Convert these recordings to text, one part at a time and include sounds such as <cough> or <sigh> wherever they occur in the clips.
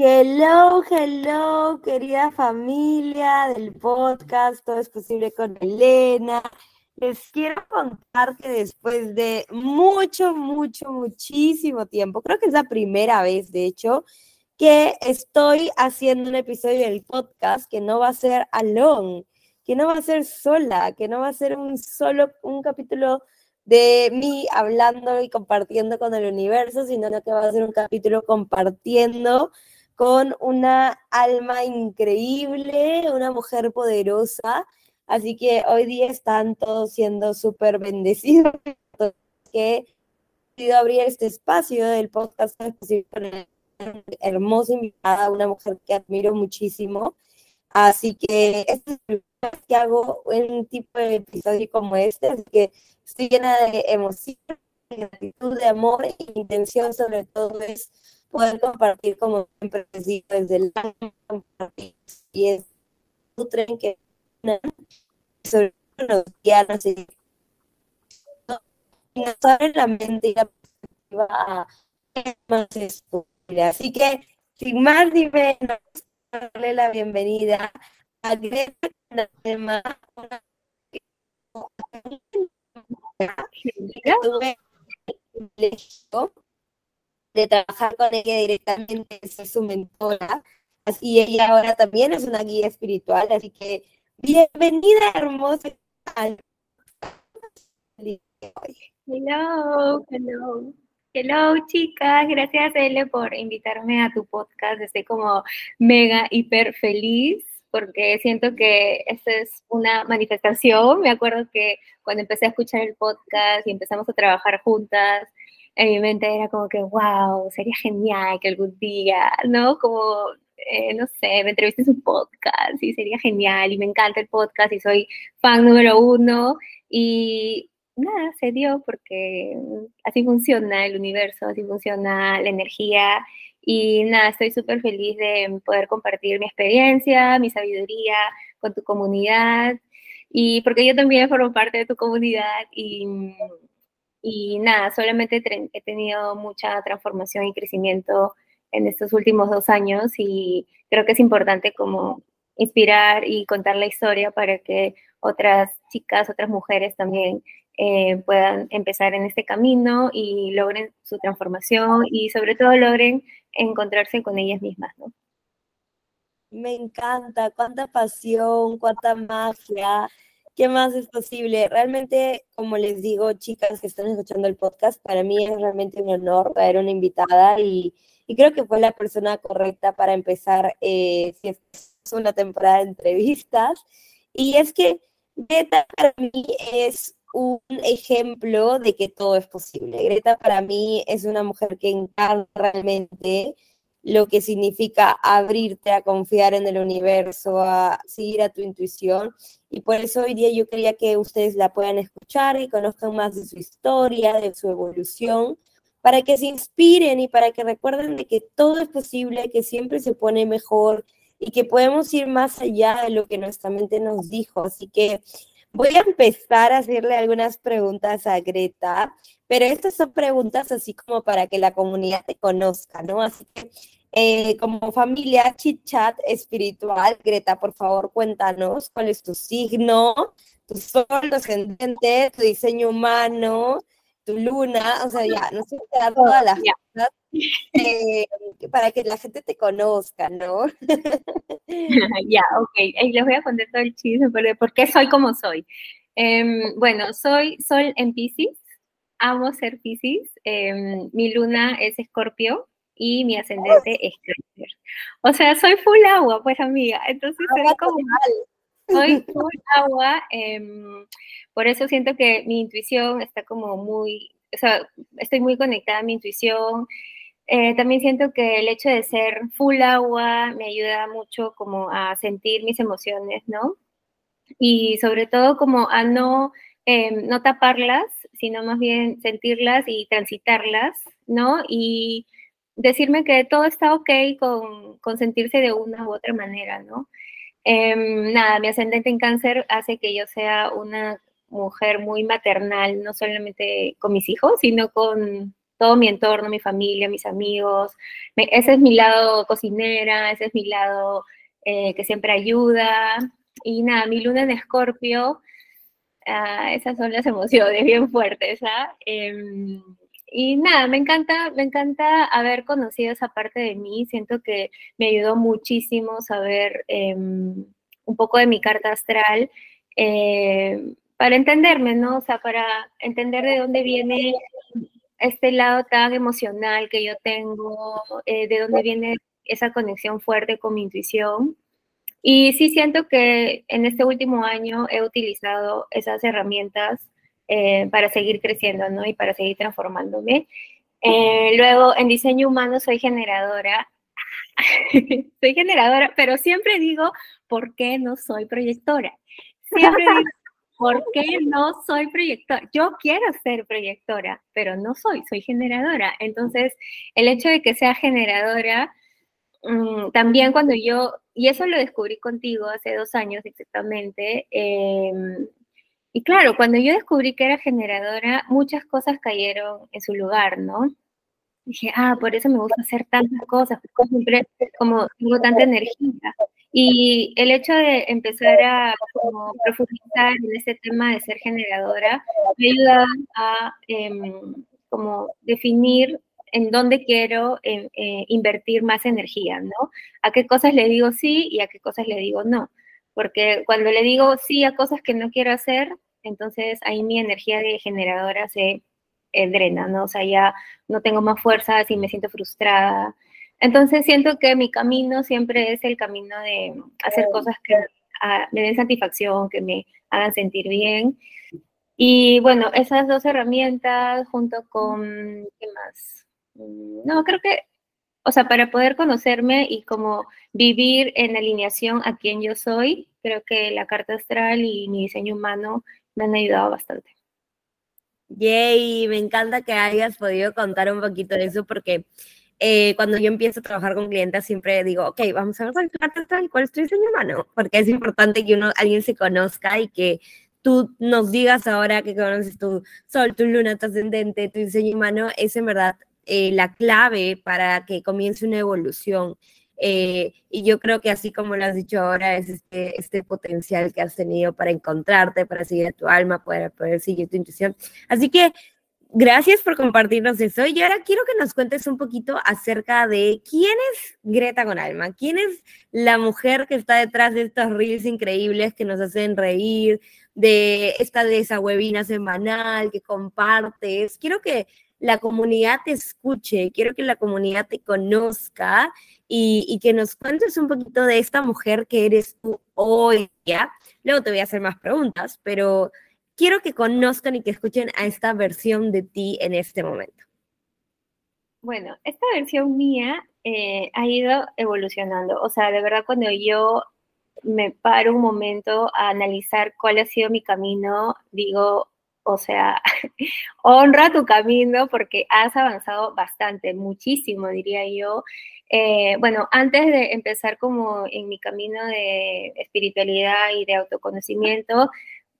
Hello, hello, querida familia del podcast, todo es posible con Elena. Les quiero contar que después de mucho, mucho, muchísimo tiempo, creo que es la primera vez, de hecho, que estoy haciendo un episodio del podcast que no va a ser alone, que no va a ser sola, que no va a ser un solo, un capítulo de mí hablando y compartiendo con el universo, sino que va a ser un capítulo compartiendo con una alma increíble, una mujer poderosa. Así que hoy día están todos siendo súper bendecidos <laughs> que he abrir este espacio del podcast con una hermosa invitada, una mujer que admiro muchísimo. Así que este es el que hago un tipo de episodio como este, así que estoy llena de emoción, de gratitud, de amor e intención sobre todo es poder compartir como siempre digo desde el compartir y es nutren que sobre los guianos y nos abre la mente y la perspectiva a más es posible. Así que, sin más ni menos, darle la bienvenida a Greta una tuve de trabajar con ella directamente, ser su mentora. Así ella ahora también es una guía espiritual, así que bienvenida hermosa Hello, hello. Hello, chicas. Gracias, Ele, por invitarme a tu podcast. Estoy como mega, hiper feliz porque siento que esta es una manifestación. Me acuerdo que cuando empecé a escuchar el podcast y empezamos a trabajar juntas, en mi mente era como que, wow, sería genial que algún día, ¿no? Como, eh, no sé, me entrevisté en su podcast y sería genial y me encanta el podcast y soy fan número uno y nada, se dio porque así funciona el universo, así funciona la energía y nada, estoy súper feliz de poder compartir mi experiencia, mi sabiduría con tu comunidad y porque yo también formo parte de tu comunidad y y nada, solamente he tenido mucha transformación y crecimiento en estos últimos dos años y creo que es importante como inspirar y contar la historia para que otras chicas, otras mujeres también eh, puedan empezar en este camino y logren su transformación y sobre todo logren encontrarse con ellas mismas, ¿no? Me encanta, cuánta pasión, cuánta magia, ¿Qué más es posible? Realmente, como les digo, chicas que están escuchando el podcast, para mí es realmente un honor traer una invitada y, creo que fue la persona correcta para empezar eh, si es una temporada de entrevistas. Y es que Greta para mí es un ejemplo de que todo es posible. Greta para mí es una mujer que encarna realmente lo que significa abrirte a confiar en el universo, a seguir a tu intuición. Y por eso hoy día yo quería que ustedes la puedan escuchar y conozcan más de su historia, de su evolución, para que se inspiren y para que recuerden de que todo es posible, que siempre se pone mejor y que podemos ir más allá de lo que nuestra mente nos dijo. Así que voy a empezar a hacerle algunas preguntas a Greta, pero estas son preguntas así como para que la comunidad te conozca, ¿no? Así que eh, como familia chit chat espiritual, Greta, por favor, cuéntanos cuál es tu signo, tu sol, tu ascendente, tu diseño humano, tu luna, o sea, ya, no sé, dar todas las cosas eh, para que la gente te conozca, ¿no? <laughs> ya, ok, les voy a contar todo el chisme, pero ¿por qué soy como soy? Em, bueno, soy sol en Pisces, amo ser Pisces, em, mi luna es Escorpio, y mi ascendente es cáncer. O sea, soy full agua, pues amiga. Entonces soy como <laughs> soy full agua. Em, por eso siento que mi intuición está como muy, o sea, estoy muy conectada a mi intuición. Eh, también siento que el hecho de ser full agua me ayuda mucho como a sentir mis emociones, ¿no? Y sobre todo como a no, em, no taparlas, sino más bien sentirlas y transitarlas, ¿no? Y decirme que todo está ok con, sentirse de una u otra manera, ¿no? Em, nada, mi ascendente en cáncer hace que yo sea una mujer muy maternal, no solamente con mis hijos, sino con todo mi entorno, mi familia, mis amigos. ese es mi lado cocinera, ese es mi lado eh, que siempre ayuda. Y nada, mi luna en escorpio, ah, esas son las emociones bien fuertes, ¿ah? Em, y nada, me encanta, me encanta haber conocido esa parte de mí. Siento que me ayudó muchísimo saber em, un poco de mi carta astral eh, para entenderme, ¿no? O sea, para entender de dónde viene este lado tan emocional que yo tengo, eh, de dónde viene esa conexión fuerte con mi intuición. Y sí siento que en este último año he utilizado esas herramientas eh, para seguir creciendo, ¿no? Y para seguir transformándome. Eh, luego, en diseño humano soy generadora. <laughs> soy generadora, pero siempre digo, ¿por qué no soy proyectora? Siempre digo, ¿por qué no soy proyectora? Yo quiero ser proyectora, pero no soy, soy generadora. Entonces, el hecho de que sea generadora, mm, también cuando yo, y eso lo descubrí contigo hace dos años exactamente, eh, y claro, cuando yo descubrí que era generadora, muchas cosas cayeron en su lugar, ¿no? Dije, ah, por eso me gusta hacer tantas cosas, porque siempre como tengo tanta energía. Y el hecho de empezar a como, profundizar en ese tema de ser generadora me ayuda a em, como definir en dónde quiero em, eh, invertir más energía, ¿no? A qué cosas le digo sí y a qué cosas le digo no. Porque cuando le digo sí a cosas que no quiero hacer, entonces ahí mi energía de generadora se eh, drena, ¿no? O sea, ya no tengo más fuerzas y me siento frustrada. Entonces siento que mi camino siempre es el camino de hacer cosas que me den satisfacción, que me hagan sentir bien. Y bueno, esas dos herramientas junto con, ¿qué más? No, creo que, o sea, para poder conocerme y como vivir en alineación a quien yo soy, creo que la carta astral y mi diseño humano me han ayudado bastante. Yay, me encanta que hayas podido contar un poquito de eso porque eh, cuando yo empiezo a trabajar con clientes siempre digo, ok, vamos a ver cuál es tu diseño humano, porque es importante que uno, alguien se conozca y que tú nos digas ahora que conoces tu sol, tu luna, tu ascendente, tu diseño humano, es en verdad eh, la clave para que comience una evolución. Eh, y yo creo que así como lo has dicho ahora, es este, este potencial que has tenido para encontrarte, para seguir a tu alma, para poder seguir tu intuición. Así que gracias por compartirnos eso. Y ahora quiero que nos cuentes un poquito acerca de quién es Greta con alma, quién es la mujer que está detrás de estos reels increíbles que nos hacen reír, de esta de esa webina semanal que compartes. Quiero que la comunidad te escuche, quiero que la comunidad te conozca y, que nos cuentes un poquito de esta mujer que eres tú hoy, ¿ya? Luego te voy a hacer más preguntas, pero quiero que conozcan y que escuchen a esta versión de ti en este momento. Bueno, esta versión mía eh, ha ido evolucionando. O sea, de verdad, cuando yo me paro un momento a analizar cuál ha sido mi camino, digo, o sea, <laughs> honra tu camino porque has avanzado bastante, muchísimo, diría yo. Eh, bueno, antes de empezar como en mi camino de espiritualidad y de autoconocimiento,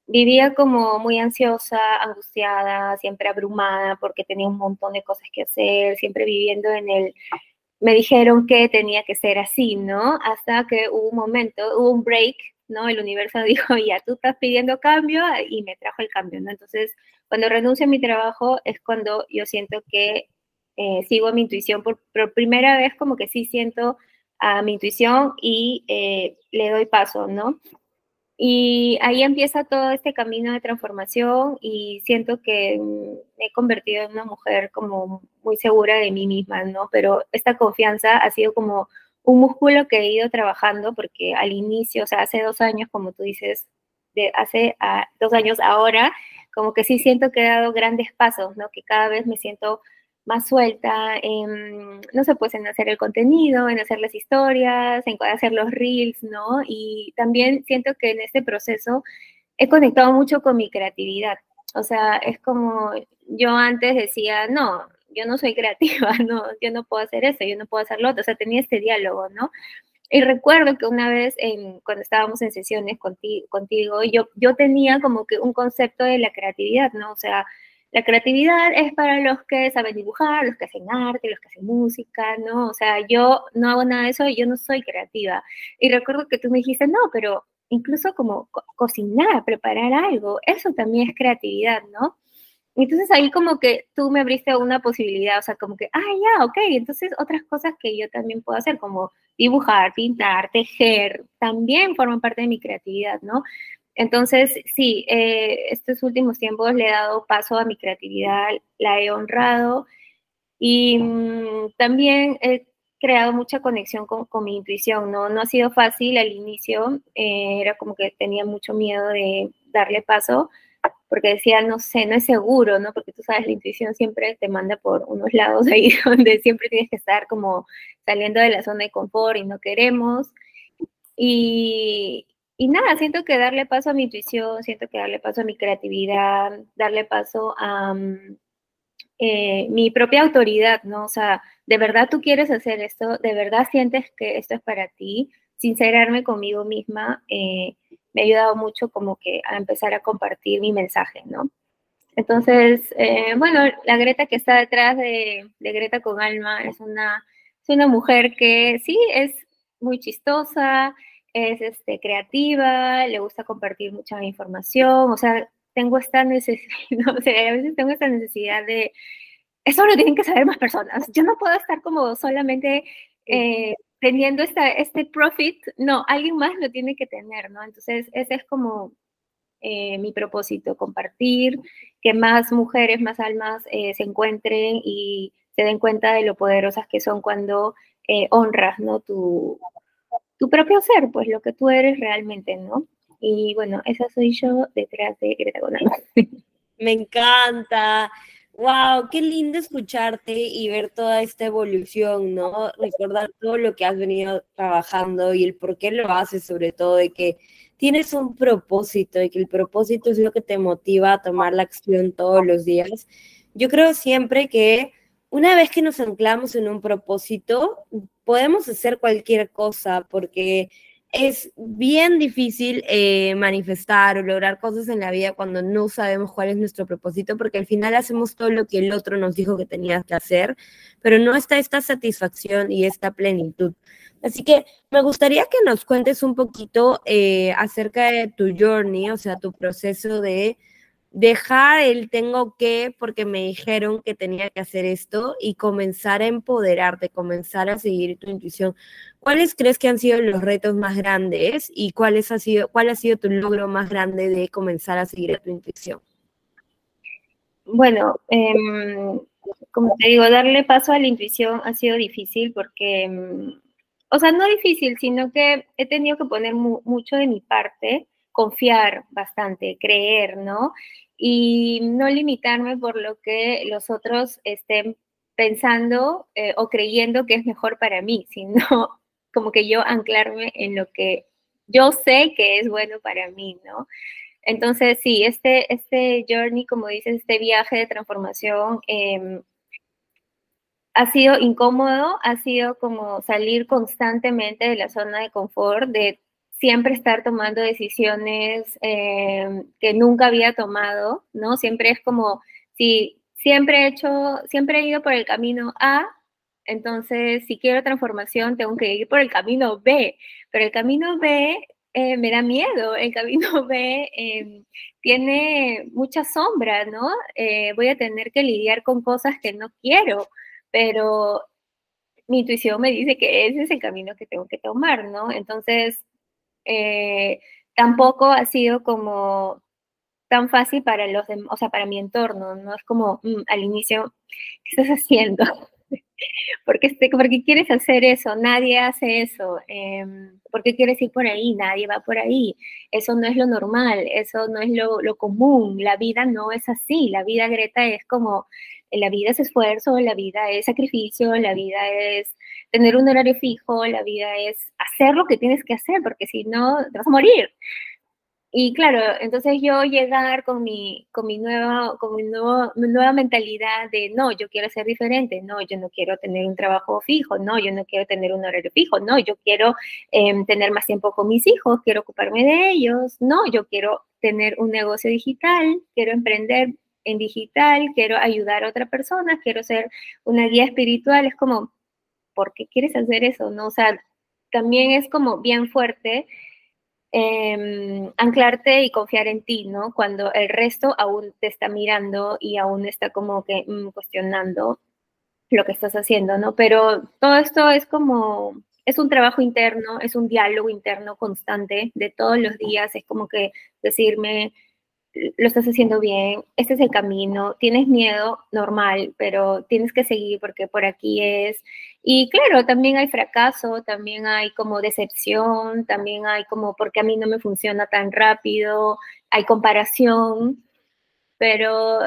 vivía como muy ansiosa, angustiada, siempre abrumada porque tenía un montón de cosas que hacer, siempre viviendo en el, me dijeron que tenía que ser así, ¿no? Hasta que hubo un momento, hubo un break ¿no? El universo <laughs> dijo, ya, tú estás pidiendo cambio y me trajo el cambio, ¿no? Entonces, cuando renuncio a mi trabajo es cuando yo siento que eh, sigo mi intuición por, primera vez, como que sí siento a mi intuición y eh, le doy paso, ¿no? Y ahí empieza todo este camino de transformación y siento que me he convertido en una mujer como muy segura de mí misma, ¿no? Pero esta confianza ha sido como un músculo que he ido trabajando porque al inicio, o sea, hace dos años, como tú dices, de hace ah, dos años ahora, como que sí siento que he dado grandes pasos, ¿no? Que cada vez me siento más suelta en, no sé, pues en hacer el contenido, en hacer las historias, en hacer los reels, ¿no? Y también siento que en este proceso he conectado mucho con mi creatividad. O sea, es como yo antes decía, no, yo no soy creativa, <laughs> no, yo no puedo hacer eso, yo no puedo hacer lo otro, o sea, tenía este diálogo, ¿no? Y recuerdo que una vez en, cuando estábamos en sesiones contigo, contigo yo, yo tenía como que un concepto de la creatividad, ¿no? O sea, La creatividad es para los que saben dibujar, los que hacen arte, los que hacen música, ¿no? O sea, yo no hago nada de eso y yo no soy creativa. Y recuerdo que tú me dijiste, no, pero incluso como cocinar, preparar algo, eso también es creatividad, ¿no? Entonces ahí como que tú me abriste una posibilidad, o sea, como que, ah, ya, ok, entonces otras cosas que yo también puedo hacer, como dibujar, pintar, tejer, también forman parte de mi creatividad, ¿no? Entonces, sí, eh, estos últimos tiempos le he dado paso a mi creatividad, la he honrado y mm, también he creado mucha conexión con, mi intuición, ¿no? No ha sido fácil al inicio, eh, era como que tenía mucho miedo de darle paso, porque decía, no sé, no es seguro, ¿no? Porque tú sabes, la intuición siempre te manda por unos lados ahí <laughs> donde siempre tienes que estar como saliendo de la zona de confort y no queremos. Y, y nada, siento que darle paso a mi intuición, siento que darle paso a mi creatividad, darle paso a mm, eh, mi propia autoridad, ¿no? O sea, de verdad tú quieres hacer esto, de verdad sientes que esto es para ti, sincerarme conmigo misma, eh, me ha ayudado mucho como que a empezar a compartir mi mensaje, ¿no? Entonces, eh, bueno, la Greta que está detrás de, de Greta con Alma es una, es una mujer que sí, es muy chistosa, es este, creativa, le gusta compartir mucha información, o sea, tengo esta necesidad, <laughs> o sea, a veces tengo esta necesidad de, eso lo tienen que saber más personas, yo no puedo estar como solamente eh, teniendo esta, este profit, no, alguien más lo tiene que tener, ¿no? Entonces, ese es como eh, mi propósito, compartir, que más mujeres, más almas eh, se encuentren y se den cuenta de lo poderosas que son cuando honras, ¿no? Tu, tu propio ser, pues lo que tú eres realmente, ¿no? Y bueno, esa soy yo detrás de Greta González. <laughs> Me encanta. Wow, qué lindo escucharte y ver toda esta evolución, ¿no? Recordar todo lo que has venido trabajando y el por qué lo haces, sobre todo, de que tienes un propósito y que el propósito es lo que te motiva a tomar la acción todos los días. Yo creo siempre que una vez que nos anclamos en un propósito, podemos hacer cualquier cosa porque es bien difícil eh, manifestar o lograr cosas en la vida cuando no sabemos cuál es nuestro propósito, porque al final hacemos todo lo que el otro nos dijo que tenía que hacer, pero no está esta satisfacción y esta plenitud. Así que me gustaría que nos cuentes un poquito eh, acerca de tu journey, o sea, tu proceso de dejar el tengo que porque me dijeron que tenía que hacer esto y comenzar a empoderarte, comenzar a seguir tu intuición. ¿Cuáles crees que han sido los retos más grandes y cuáles ha sido, cuál ha sido tu logro más grande de comenzar a seguir a tu intuición? Bueno, em, como te digo, darle paso a la intuición ha sido difícil porque, em, o sea, no difícil, sino que he tenido que poner mucho de mi parte confiar bastante, creer, ¿no? Y no limitarme por lo que los otros estén pensando eh, o creyendo que es mejor para mí, <laughs> sino como que yo anclarme en lo que yo sé que es bueno para mí, ¿no? Entonces, sí, este, este journey, como dices, este viaje de transformación em, ha sido incómodo, ha sido como salir constantemente de la zona de confort, de siempre estar tomando decisiones eh, que nunca había tomado, ¿no? Siempre es como, si siempre he hecho, siempre he ido por el camino A, entonces si quiero transformación tengo que ir por el camino B, pero el camino B eh, me da miedo, el camino <laughs> B em, tiene mucha sombra, ¿no? Eh, voy a tener que lidiar con cosas que no quiero, pero mi intuición me dice que ese es el camino que tengo que tomar, ¿no? Entonces, eh, tampoco ha sido como tan fácil para los o sea, para mi entorno, no es como mm, al inicio, <laughs> ¿qué estás haciendo? <laughs> ¿Por qué, este, quieres hacer eso? Nadie hace eso. Eh, ¿Por qué quieres ir por ahí? Nadie va por ahí. Eso no es lo normal, eso no es lo, lo común. La vida no es así. La vida, Greta, es como, la vida es esfuerzo, la vida es sacrificio, la vida es tener un horario fijo, la vida es hacer lo que tienes que hacer, porque si no, te vas a morir. Y claro, entonces yo llegar con mi, con mi, nueva, con mi, nuevo, nueva mentalidad de, no, yo quiero ser diferente, no, yo no quiero tener un trabajo fijo, no, yo no quiero tener un horario fijo, no, yo quiero em, tener más tiempo con mis hijos, quiero ocuparme de ellos, no, yo quiero tener un negocio digital, quiero emprender en digital, quiero ayudar a otra persona, quiero ser una guía espiritual, es como, ¿por qué quieres hacer eso? ¿No? O sea, también es como bien fuerte em, anclarte y confiar en ti, ¿no? Cuando el resto aún te está mirando y aún está como que mm, cuestionando lo que estás haciendo, ¿no? Pero todo esto es como, es un trabajo interno, es un diálogo interno constante de todos los días, es como que decirme, lo estás haciendo bien, este es el camino, tienes miedo, normal, pero tienes que seguir porque por aquí es. Y claro, también hay fracaso, también hay como decepción, también hay como porque a mí no me funciona tan rápido, hay comparación, pero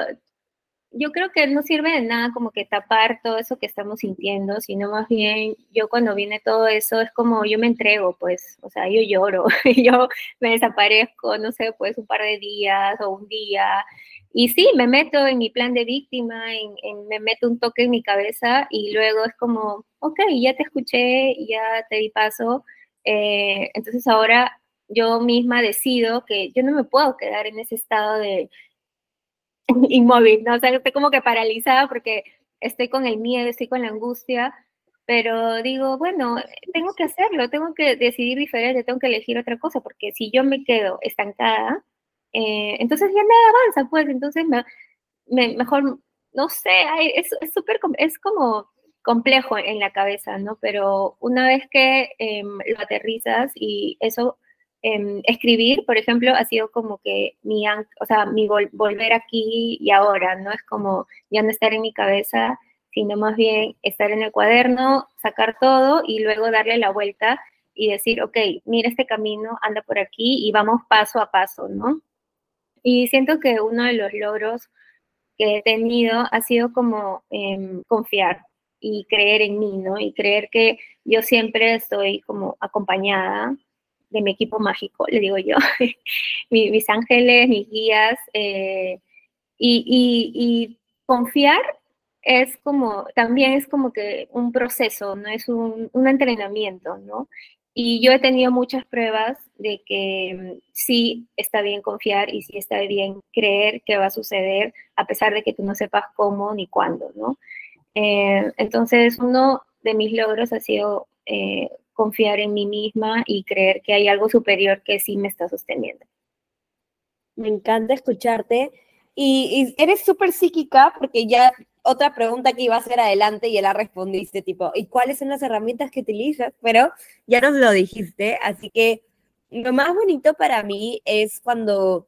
yo creo que no sirve de nada como que tapar todo eso que estamos sintiendo, sino más bien yo cuando viene todo eso es como yo me entrego, pues, o sea, yo lloro, <laughs> yo me desaparezco, no sé, pues un par de días o un día. Y sí, me meto en mi plan de víctima, en, me meto un toque en mi cabeza y luego es como, ok, ya te escuché, ya te di paso, eh, entonces ahora yo misma decido que yo no me puedo quedar en ese estado de <laughs> inmóvil, ¿no? O sea, estoy como que paralizada porque estoy con el miedo, estoy con la angustia, pero digo, bueno, tengo que hacerlo, tengo que decidir diferente, tengo que elegir otra cosa, porque si yo me quedo estancada, eh, entonces ya nada avanza, pues, entonces me, mejor, no sé, es súper, es, como complejo en la cabeza, ¿no? Pero una vez que em, lo aterrizas y eso Em, escribir, por ejemplo, ha sido como que mi, o sea, mi volver aquí y ahora, ¿no? Es como ya no estar en mi cabeza, sino más bien estar en el cuaderno, sacar todo y luego darle la vuelta y decir, ok, mira este camino, anda por aquí y vamos paso a paso, ¿no? Y siento que uno de los logros que he tenido ha sido como em, confiar y creer en mí, ¿no? Y creer que yo siempre estoy como acompañada de mi equipo mágico, le digo yo, <laughs> mis, ángeles, mis guías, eh, y, confiar es como, también es como que un proceso, no es un, entrenamiento, ¿no? Y yo he tenido muchas pruebas de que mm, sí está bien confiar y sí está bien creer que va a suceder, a pesar de que tú no sepas cómo ni cuándo, ¿no? Eh, entonces, uno de mis logros ha sido eh, confiar en mí misma y creer que hay algo superior que sí me está sosteniendo. Me encanta escucharte. Y, eres súper psíquica porque ya otra pregunta que iba a hacer adelante y la respondiste, tipo, ¿y cuáles son las herramientas que utilizas? Pero ya nos lo dijiste, así que lo más bonito para mí es cuando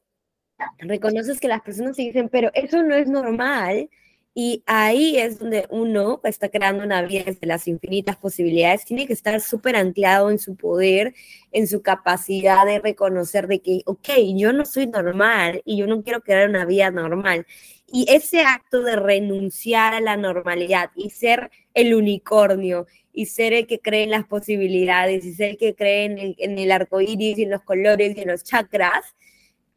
reconoces que las personas se dicen, pero eso no es normal, y ahí es donde uno está creando una vida desde las infinitas posibilidades. Tiene que estar súper anclado en su poder, en su capacidad de reconocer de que, ok, yo no soy normal y yo no quiero crear una vida normal. Y ese acto de renunciar a la normalidad y ser el unicornio y ser el que cree en las posibilidades y ser el que cree en el, en el arco iris y en los colores y en los chakras,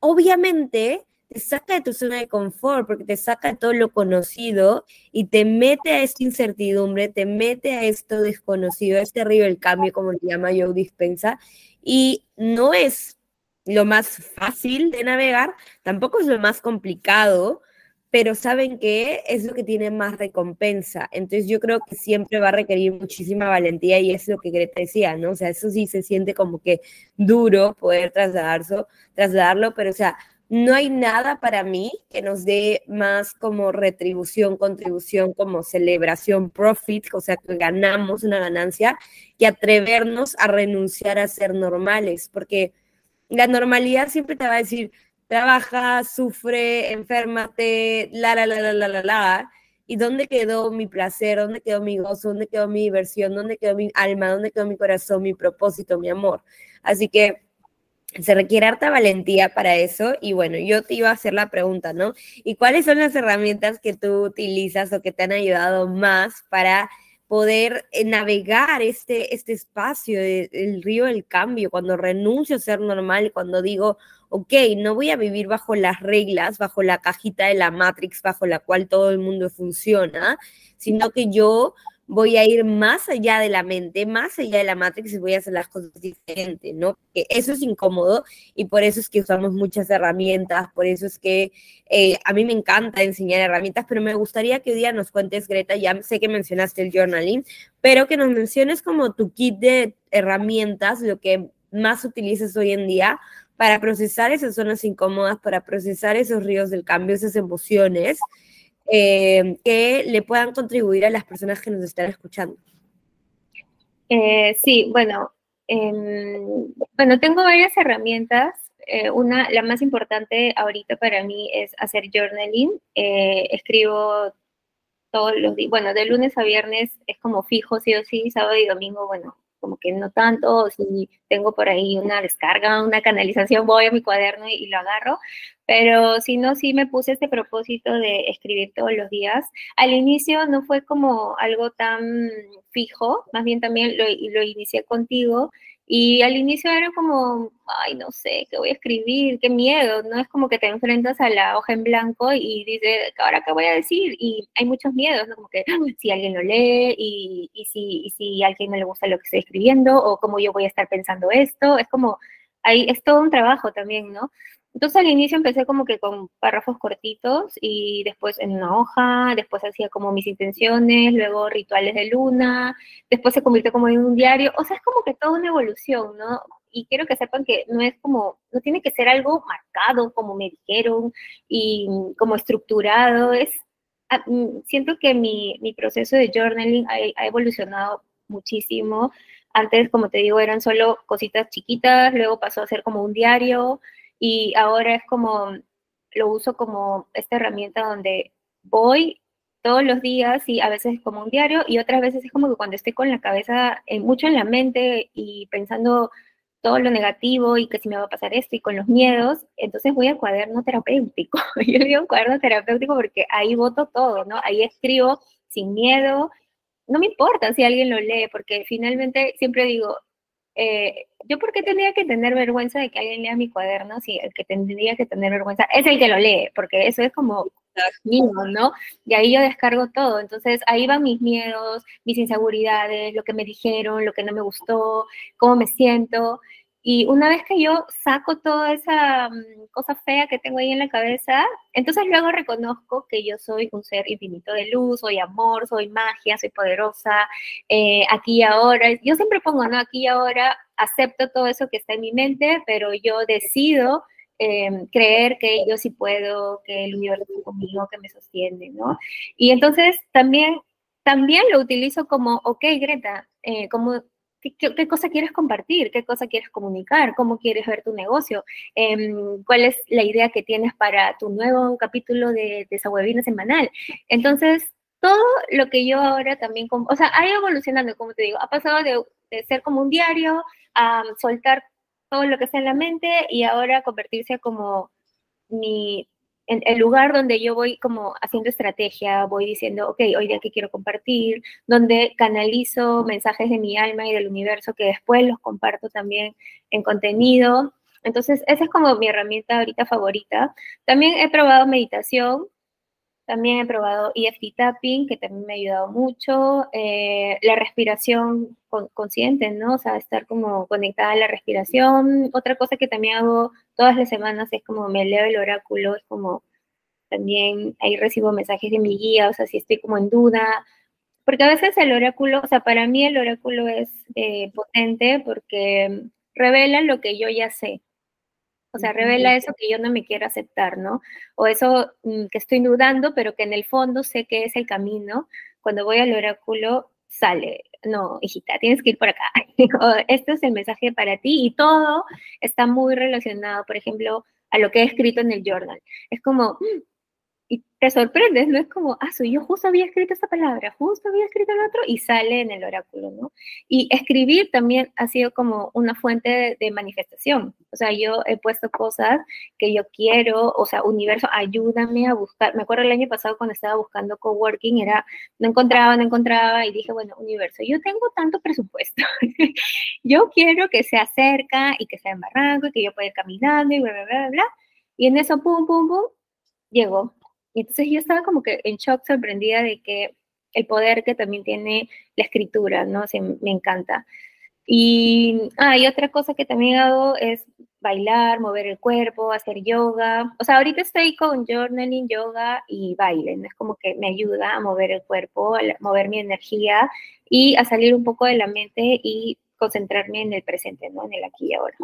obviamente te saca de tu zona de confort, porque te saca todo lo conocido y te mete a esta incertidumbre, te mete a esto desconocido, a este río del cambio, como le llama Joe Dispensa, y no es lo más fácil de navegar, tampoco es lo más complicado, pero saben que es lo que tiene más recompensa. Entonces yo creo que siempre va a requerir muchísima valentía y es lo que Greta decía, ¿no? O sea, eso sí se siente como que duro poder trasladarlo, trasladarlo, pero o sea, no hay nada para mí que nos dé más como retribución, contribución, como celebración, profit, o sea, que ganamos una ganancia, que atrevernos a renunciar a ser normales, porque la normalidad siempre te va a decir, trabaja, sufre, enférmate, la, la, la, la, la, la, la. ¿Y dónde quedó mi placer? ¿Dónde quedó mi gozo? ¿Dónde quedó mi diversión? ¿Dónde quedó mi alma? ¿Dónde quedó mi corazón, mi propósito, mi amor? Así que se requiere harta valentía para eso y bueno, yo te iba a hacer la pregunta, ¿no? ¿Y cuáles son las herramientas que tú utilizas o que te han ayudado más para poder eh, navegar este, este espacio, del río del cambio, cuando renuncio a ser normal, cuando digo, ok, no voy a vivir bajo las reglas, bajo la cajita de la Matrix, bajo la cual todo el mundo funciona, sino que yo voy a ir más allá de la mente, más allá de la matrix y voy a hacer las cosas diferentes, ¿no? Que eso es incómodo y por eso es que usamos muchas herramientas, por eso es que eh, a mí me encanta enseñar herramientas, pero me gustaría que hoy día nos cuentes, Greta, ya sé que mencionaste el journaling, pero que nos menciones como tu kit de herramientas, lo que más utilizas hoy en día para procesar esas zonas incómodas, para procesar esos ríos del cambio, esas emociones eh, que le puedan contribuir a las personas que nos están escuchando. Eh, sí, bueno, em, bueno, tengo varias herramientas. Eh, una, la más importante ahorita para mí es hacer journaling. escribo todos los días, bueno, de lunes a viernes es como fijo, sí o sí, sábado y domingo, bueno, como que no tanto, si tengo por ahí una descarga, una canalización, voy a mi cuaderno y, lo agarro, pero si no, sí me puse este propósito de escribir todos los días. Al inicio no fue como algo tan fijo, más bien también lo, lo inicié contigo y al inicio era como, ay, no sé, ¿qué voy a escribir? Qué miedo, ¿no? Es como que te enfrentas a la hoja en blanco y dices, ¿ahora qué voy a decir? Y hay muchos miedos, ¿no? Como que si alguien lo lee y, y, si, y si a alguien no le gusta lo que estoy escribiendo o cómo yo voy a estar pensando esto. Es como, hay, es todo un trabajo también, ¿no? Entonces al inicio empecé como que con párrafos cortitos y después en una hoja, después hacía como mis intenciones, luego rituales de luna, después se convirtió como en un diario, o sea, es como que toda una evolución, ¿no? Y quiero que sepan que no es como, no tiene que ser algo marcado como me dijeron y como estructurado, es, ah, mm, siento que mi, mi proceso de journaling ha, ha evolucionado muchísimo. Antes, como te digo, eran solo cositas chiquitas, luego pasó a ser como un diario, y ahora es como, lo uso como esta herramienta donde voy todos los días y a veces es como un diario y otras veces es como que cuando estoy con la cabeza eh, mucho en la mente y pensando todo lo negativo y que si me va a pasar esto y con los miedos, entonces voy al cuaderno terapéutico. <laughs> Yo digo cuaderno terapéutico porque ahí voto todo, ¿no? Ahí escribo sin miedo. No me importa si alguien lo lee, porque finalmente siempre digo, eh, yo por qué tendría que tener vergüenza de que alguien lea mi cuaderno si el que tendría que tener vergüenza es el que lo lee, porque eso es como mío, ¿no? Y ahí yo descargo todo. Entonces ahí van mis miedos, mis inseguridades, lo que me dijeron, lo que no me gustó, cómo me siento. Y una vez que yo saco toda esa mm, cosa fea que tengo ahí en la cabeza, entonces luego reconozco que yo soy un ser infinito de luz, soy amor, soy magia, soy poderosa, eh, aquí y ahora. Yo siempre pongo, ¿no? Aquí y ahora acepto todo eso que está en mi mente, pero yo decido em, creer que yo sí puedo, que el universo está conmigo, que me sostiene, ¿no? Y entonces también, también lo utilizo como, ok, Greta, eh, como ¿Qué, cosa quieres compartir? ¿Qué cosa quieres comunicar? ¿Cómo quieres ver tu negocio? Em, ¿Cuál es la idea que tienes para tu nuevo capítulo de, esa webinar semanal? Entonces, todo lo que yo ahora también, o sea, ha ido evolucionando, como te digo, ha pasado de, de ser como un diario a soltar todo lo que está en la mente y ahora convertirse como mi, en el lugar donde yo voy como haciendo estrategia, voy diciendo, ok, hoy día que quiero compartir, donde canalizo mensajes de mi alma y del universo que después los comparto también en contenido. Entonces, esa es como mi herramienta ahorita favorita. También he probado meditación, también he probado EFT tapping, que también me ha ayudado mucho. Eh, la respiración consciente, ¿no? O sea, estar como conectada a la respiración. Otra cosa que también hago todas las semanas es como me leo el oráculo, es como también ahí recibo mensajes de mi guía, o sea, si estoy como en duda. Porque a veces el oráculo, o sea, para mí el oráculo es eh, potente porque revela lo que yo ya sé. O sea, revela eso que yo no me quiero aceptar, ¿no? O eso mm, que estoy dudando, pero que en el fondo sé que es el camino. Cuando voy al oráculo, sale, no, hijita, tienes que ir por acá. <laughs> este es el mensaje para ti y todo está muy relacionado, por ejemplo, a lo que he escrito en el journal. Es como, mm, y te sorprendes, ¿no? Es como, ah, soy yo justo había escrito esta palabra, justo había escrito el otro, y sale en el oráculo, ¿no? Y escribir también ha sido como una fuente de, manifestación. O sea, yo he puesto cosas que yo quiero, o sea, universo, ayúdame a buscar. Me acuerdo el año pasado cuando estaba buscando coworking, era, no encontraba, no encontraba, y dije, bueno, universo, yo tengo tanto presupuesto. <laughs> yo quiero que sea cerca y que sea en Barranco y que yo pueda ir caminando y bla, bla, bla, bla. Y en eso, pum, pum, pum, llegó y entonces yo estaba como que en shock, sorprendida de que el poder que también tiene la escritura, ¿no? me encanta. Y, ah, otra cosa que también hago es bailar, mover el cuerpo, hacer yoga. O sea, ahorita estoy con journaling, yoga y baile, ¿no? Es como que me ayuda a mover el cuerpo, a mover mi energía y a salir un poco de la mente y concentrarme en el presente, ¿no? En el aquí y ahora.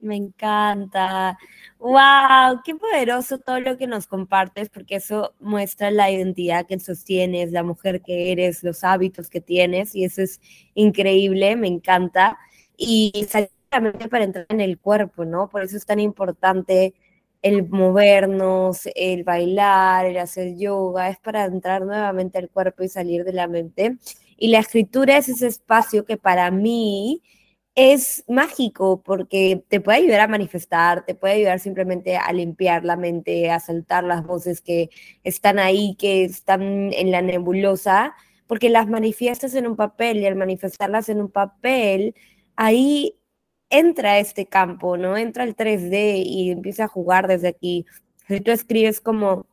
Me encanta. ¡Wow! Qué poderoso todo lo que nos compartes, porque eso muestra la identidad que sostienes, la mujer que eres, los hábitos que tienes, y eso es increíble, me encanta. Y exactamente para entrar en el cuerpo, ¿no? Por eso es tan importante el movernos, el bailar, el hacer yoga, es para entrar nuevamente al cuerpo y salir de la mente. Y la escritura es ese espacio que para mí es mágico porque te puede ayudar a manifestar, te puede ayudar simplemente a limpiar la mente, a soltar las voces que están ahí, que están en la nebulosa, porque las manifiestas en un papel y al manifestarlas en un papel, ahí entra este campo, ¿no? Entra el 3D y empieza a jugar desde aquí. Si tú escribes como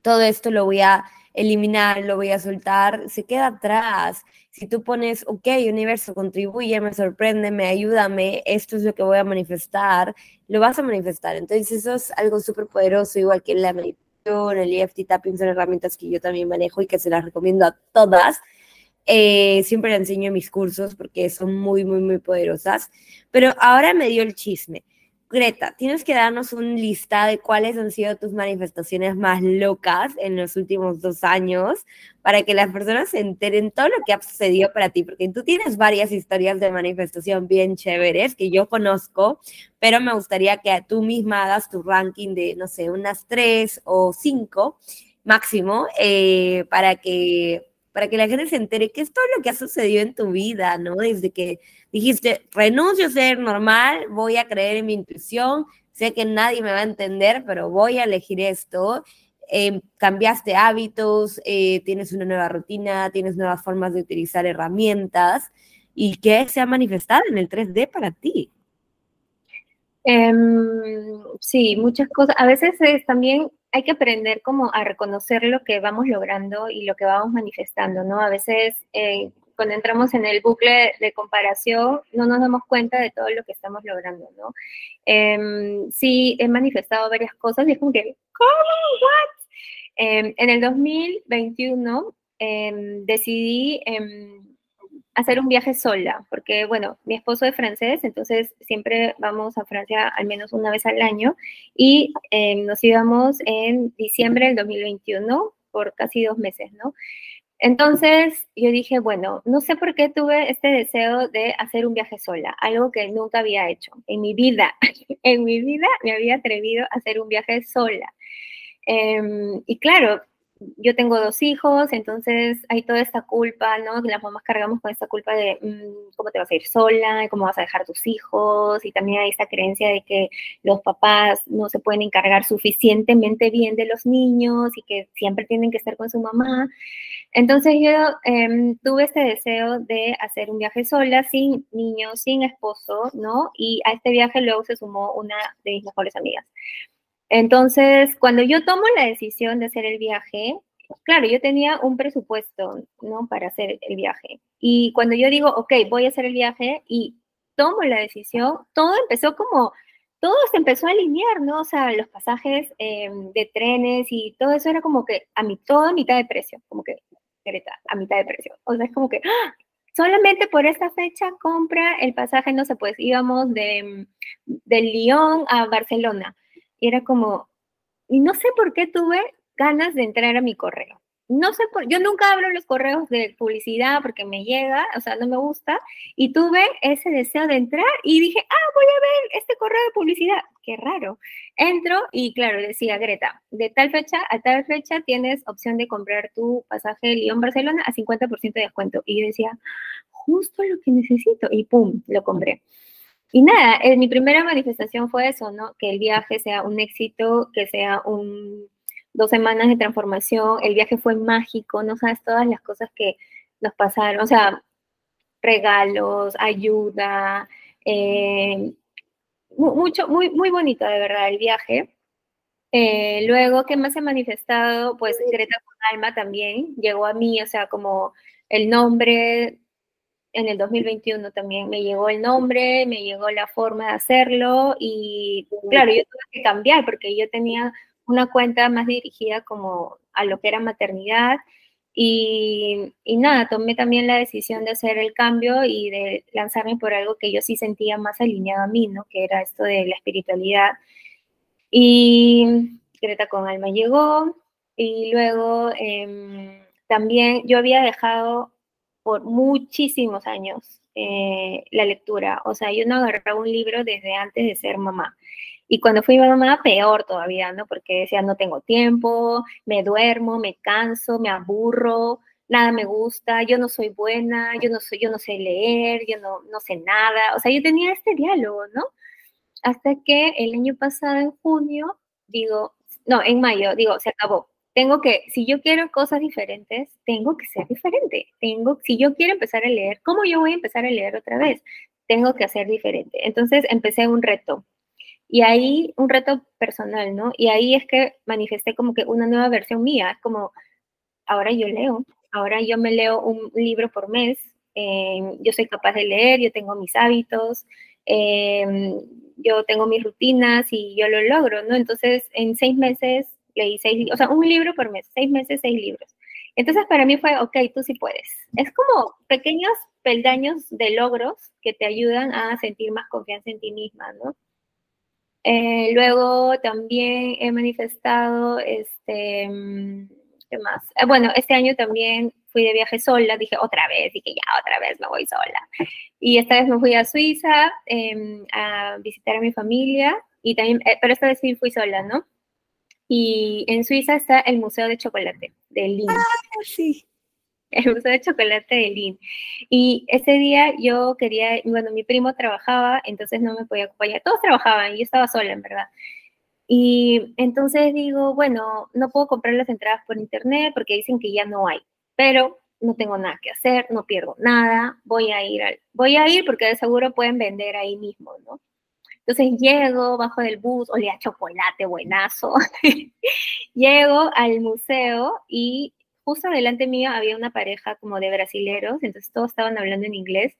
todo esto lo voy a eliminar, lo voy a soltar, se queda atrás. Si tú pones, ok, universo, contribuye, me sorprende, me ayúdame, esto es lo que voy a manifestar, lo vas a manifestar. Entonces eso es algo súper poderoso, igual que la meditación, el EFT tapping son herramientas que yo también manejo y que se las recomiendo a todas. Eh, siempre la enseño en mis cursos porque son muy, muy, muy poderosas. Pero ahora me dio el chisme. Greta, tienes que darnos un lista de cuáles han sido tus manifestaciones más locas en los últimos dos años para que las personas se enteren todo lo que ha sucedido para ti, porque tú tienes varias historias de manifestación bien chéveres que yo conozco, pero me gustaría que tú misma hagas tu ranking de, no sé, unas tres o cinco máximo eh, para que para que la gente se entere qué es todo lo que ha sucedido en tu vida, ¿no? Desde que dijiste, renuncio a ser normal, voy a creer en mi intuición, sé que nadie me va a entender, pero voy a elegir esto. Em, cambiaste hábitos, eh, tienes una nueva rutina, tienes nuevas formas de utilizar herramientas. ¿Y qué se ha manifestado en el 3D para ti? Em, sí, muchas cosas. A veces es también hay que aprender como a reconocer lo que vamos logrando y lo que vamos manifestando, ¿no? A veces eh, cuando entramos en el bucle de comparación no nos damos cuenta de todo lo que estamos logrando, ¿no? Em, sí, he manifestado varias cosas y es como que, ¿cómo? ¿What? Em, en el 2021 em, decidí hacer un viaje sola, porque bueno, mi esposo es francés, entonces siempre vamos a Francia al menos una vez al año y em, nos íbamos en diciembre del 2021 por casi dos meses, ¿no? Entonces yo dije, bueno, no sé por qué tuve este deseo de hacer un viaje sola, algo que nunca había hecho en mi vida. <laughs> en mi vida me había atrevido a hacer un viaje sola. Em, y claro, yo tengo dos hijos, entonces hay toda esta culpa, ¿no? Las mamás cargamos con esta culpa de mm, cómo te vas a ir sola, cómo vas a dejar tus hijos, y también hay esta creencia de que los papás no se pueden encargar suficientemente bien de los niños y que siempre tienen que estar con su mamá. Entonces yo em, tuve este deseo de hacer un viaje sola, sin niños, sin esposo, ¿no? Y a este viaje luego se sumó una de mis mejores amigas. Entonces, cuando yo tomo la decisión de hacer el viaje, claro, yo tenía un presupuesto, ¿no? Para hacer el viaje. Y cuando yo digo, ok, voy a hacer el viaje y tomo la decisión, todo empezó como, todo se empezó a alinear, ¿no? O sea, los pasajes em, de trenes y todo eso era como que a mi, todo a mitad de precio, como que, a mitad de precio. O sea, es como que, ¡ah! solamente por esta fecha compra el pasaje, no sé, pues íbamos de, de Lyon a Barcelona y era como, y no sé por qué tuve ganas de entrar a mi correo. No sé por, yo nunca abro los correos de publicidad porque me llega, o sea, no me gusta, y tuve ese deseo de entrar y dije, ah, voy a ver este correo de publicidad. Qué raro. Entro y claro, decía Greta, de tal fecha a tal fecha tienes opción de comprar tu pasaje Lyon-Barcelona a 50% de descuento. Y yo decía, justo lo que necesito, y pum, lo compré. Y nada, eh, mi primera manifestación fue eso, ¿no? Que el viaje sea un éxito, que sea un dos semanas de transformación, el viaje fue mágico, no sabes todas las cosas que nos pasaron, o sea, regalos, ayuda, eh, mucho, muy, muy bonito de verdad el viaje. Eh, luego, ¿qué más se ha manifestado? Pues Greta con Alma también llegó a mí, o sea, como el nombre en el 2021 también me llegó el nombre, me llegó la forma de hacerlo y claro, yo tuve que cambiar porque yo tenía una cuenta más dirigida como a lo que era maternidad y, y, nada, tomé también la decisión de hacer el cambio y de lanzarme por algo que yo sí sentía más alineado a mí, ¿no? Que era esto de la espiritualidad. Y Greta con Alma llegó y luego eh, también yo había dejado por muchísimos años eh, la lectura. O sea, yo no agarraba un libro desde antes de ser mamá. Y cuando fui mamá, peor todavía, ¿no? Porque decía, no tengo tiempo, me duermo, me canso, me aburro, nada me gusta, yo no soy buena, yo no, soy, yo no sé leer, yo no, no sé nada. O sea, yo tenía este diálogo, ¿no? Hasta que el año pasado, en junio, digo, no, en mayo, digo, se acabó. Tengo que, si yo quiero cosas diferentes, tengo que ser diferente. Tengo, si yo quiero empezar a leer, ¿cómo yo voy a empezar a leer otra vez? Tengo que hacer diferente. Entonces empecé un reto y ahí, un reto personal, ¿no? Y ahí es que manifesté como que una nueva versión mía, como ahora yo leo, ahora yo me leo un libro por mes, eh, yo soy capaz de leer, yo tengo mis hábitos, eh, yo tengo mis rutinas y yo lo logro, ¿no? Entonces, en seis meses leí seis, o sea, un libro por mes, seis meses, seis libros. Entonces, para mí fue, ok, tú sí puedes. Es como pequeños peldaños de logros que te ayudan a sentir más confianza en ti misma, ¿no? Eh, luego también he manifestado, este, mm, ¿qué más? Eh, bueno, este año también fui de viaje sola, dije otra vez, dije ya otra vez me voy sola. Y esta vez me fui a Suiza em, a visitar a mi familia, y también, eh, pero esta vez sí fui sola, ¿no? Y en Suiza está el Museo de Chocolate de Lima. Ah, sí el Museo de Chocolate de Lin. Y ese día yo quería, bueno, mi primo trabajaba, entonces no me podía acompañar. Todos trabajaban, y yo estaba sola, en verdad. Y entonces digo, bueno, no puedo comprar las entradas por internet porque dicen que ya no hay, pero no tengo nada que hacer, no pierdo nada, voy a ir al, voy a ir porque de seguro pueden vender ahí mismo, ¿no? Entonces llego, bajo del bus, olía chocolate, buenazo. <laughs> llego al museo y justo delante mío había una pareja como de brasileros, entonces todos estaban hablando en inglés.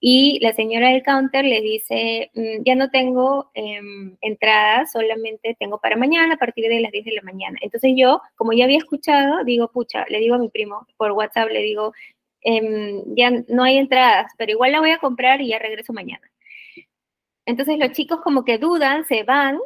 Y la señora del counter le dice, mm, ya no tengo em, entradas, solamente tengo para mañana a partir de las 10 de la mañana. Entonces yo, como ya había escuchado, digo, pucha, le digo a mi primo por WhatsApp, le digo, em, ya no hay entradas, pero igual la voy a comprar y ya regreso mañana. Entonces los chicos como que dudan, se van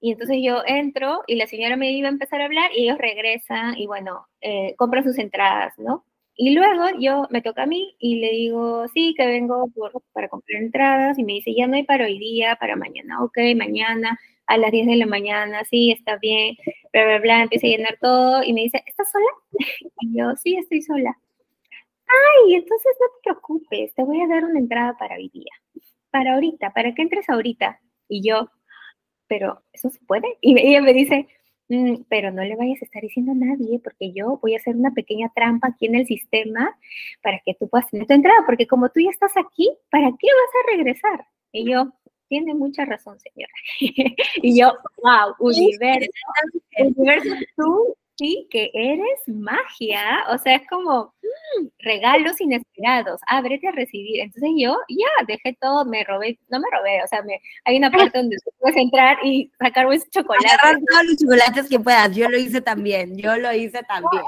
y entonces yo entro y la señora me iba a empezar a hablar y ellos regresan y bueno, eh, compran sus entradas, ¿no? Y luego yo me toca a mí y le digo, sí, que vengo por, para comprar entradas y me dice, ya no hay para hoy día, para mañana, ok, mañana a las 10 de la mañana, sí, está bien, bla, bla, bla, empieza a llenar todo y me dice, ¿estás sola? <laughs> Y yo, sí, estoy sola. Ay, entonces no te preocupes, te voy a dar una entrada para hoy día, para ahorita, para que entres ahorita. Y yo, pero ¿eso se puede? <laughs> Y ella me dice, mm, pero no le vayas a estar diciendo a nadie porque yo voy a hacer una pequeña trampa aquí en el sistema para que tú puedas tener tu entrada, porque como tú ya estás aquí, ¿para qué vas a regresar? Y yo, tiene mucha razón, señora. <laughs> y yo, wow, universo, universo, tú sí que eres magia, o sea, es como mm, regalos inesperados, ábrete a recibir. Entonces yo ya dejé todo, me robé, no me robé, o sea, me, hay una parte donde puedes entrar y sacar un chocolate. Agarrar todos los chocolates que puedas, yo lo hice también, yo lo hice también.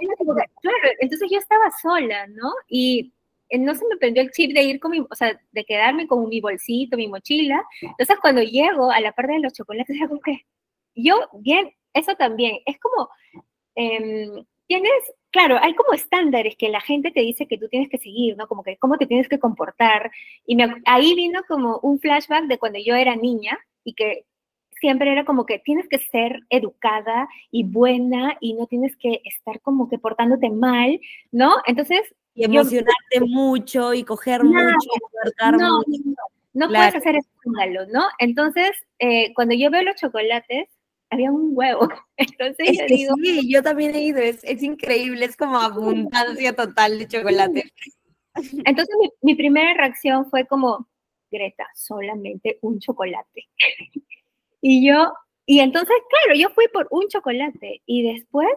claro, entonces yo estaba sola, ¿no? Y eh, no se me prendió el chip de ir con mi, o sea, de quedarme con mi bolsito, mi mochila. Entonces cuando llego a la parte de los chocolates, es como que yo, bien, eso también, es como Em, tienes, claro, hay como estándares que la gente te dice que tú tienes que seguir, ¿no? Como que cómo te tienes que comportar. Y ahí vino como un flashback de cuando yo era niña y que siempre era como que tienes que ser educada y buena y no tienes que estar como que portándote mal, ¿no? Entonces... Y emocionarte <laughs> mucho y coger mucho y no, mucho. No, puedes hacer escándalo, ¿no? Entonces, eh, cuando yo veo los chocolates, había un huevo. <laughs> Entonces yo digo. Sí, yo también he ido, es, es increíble, es como abundancia total de chocolate. <laughs> Entonces mi, mi, primera reacción fue como, Greta, solamente un chocolate. <laughs> y yo Y entonces, claro, yo fui por un chocolate y después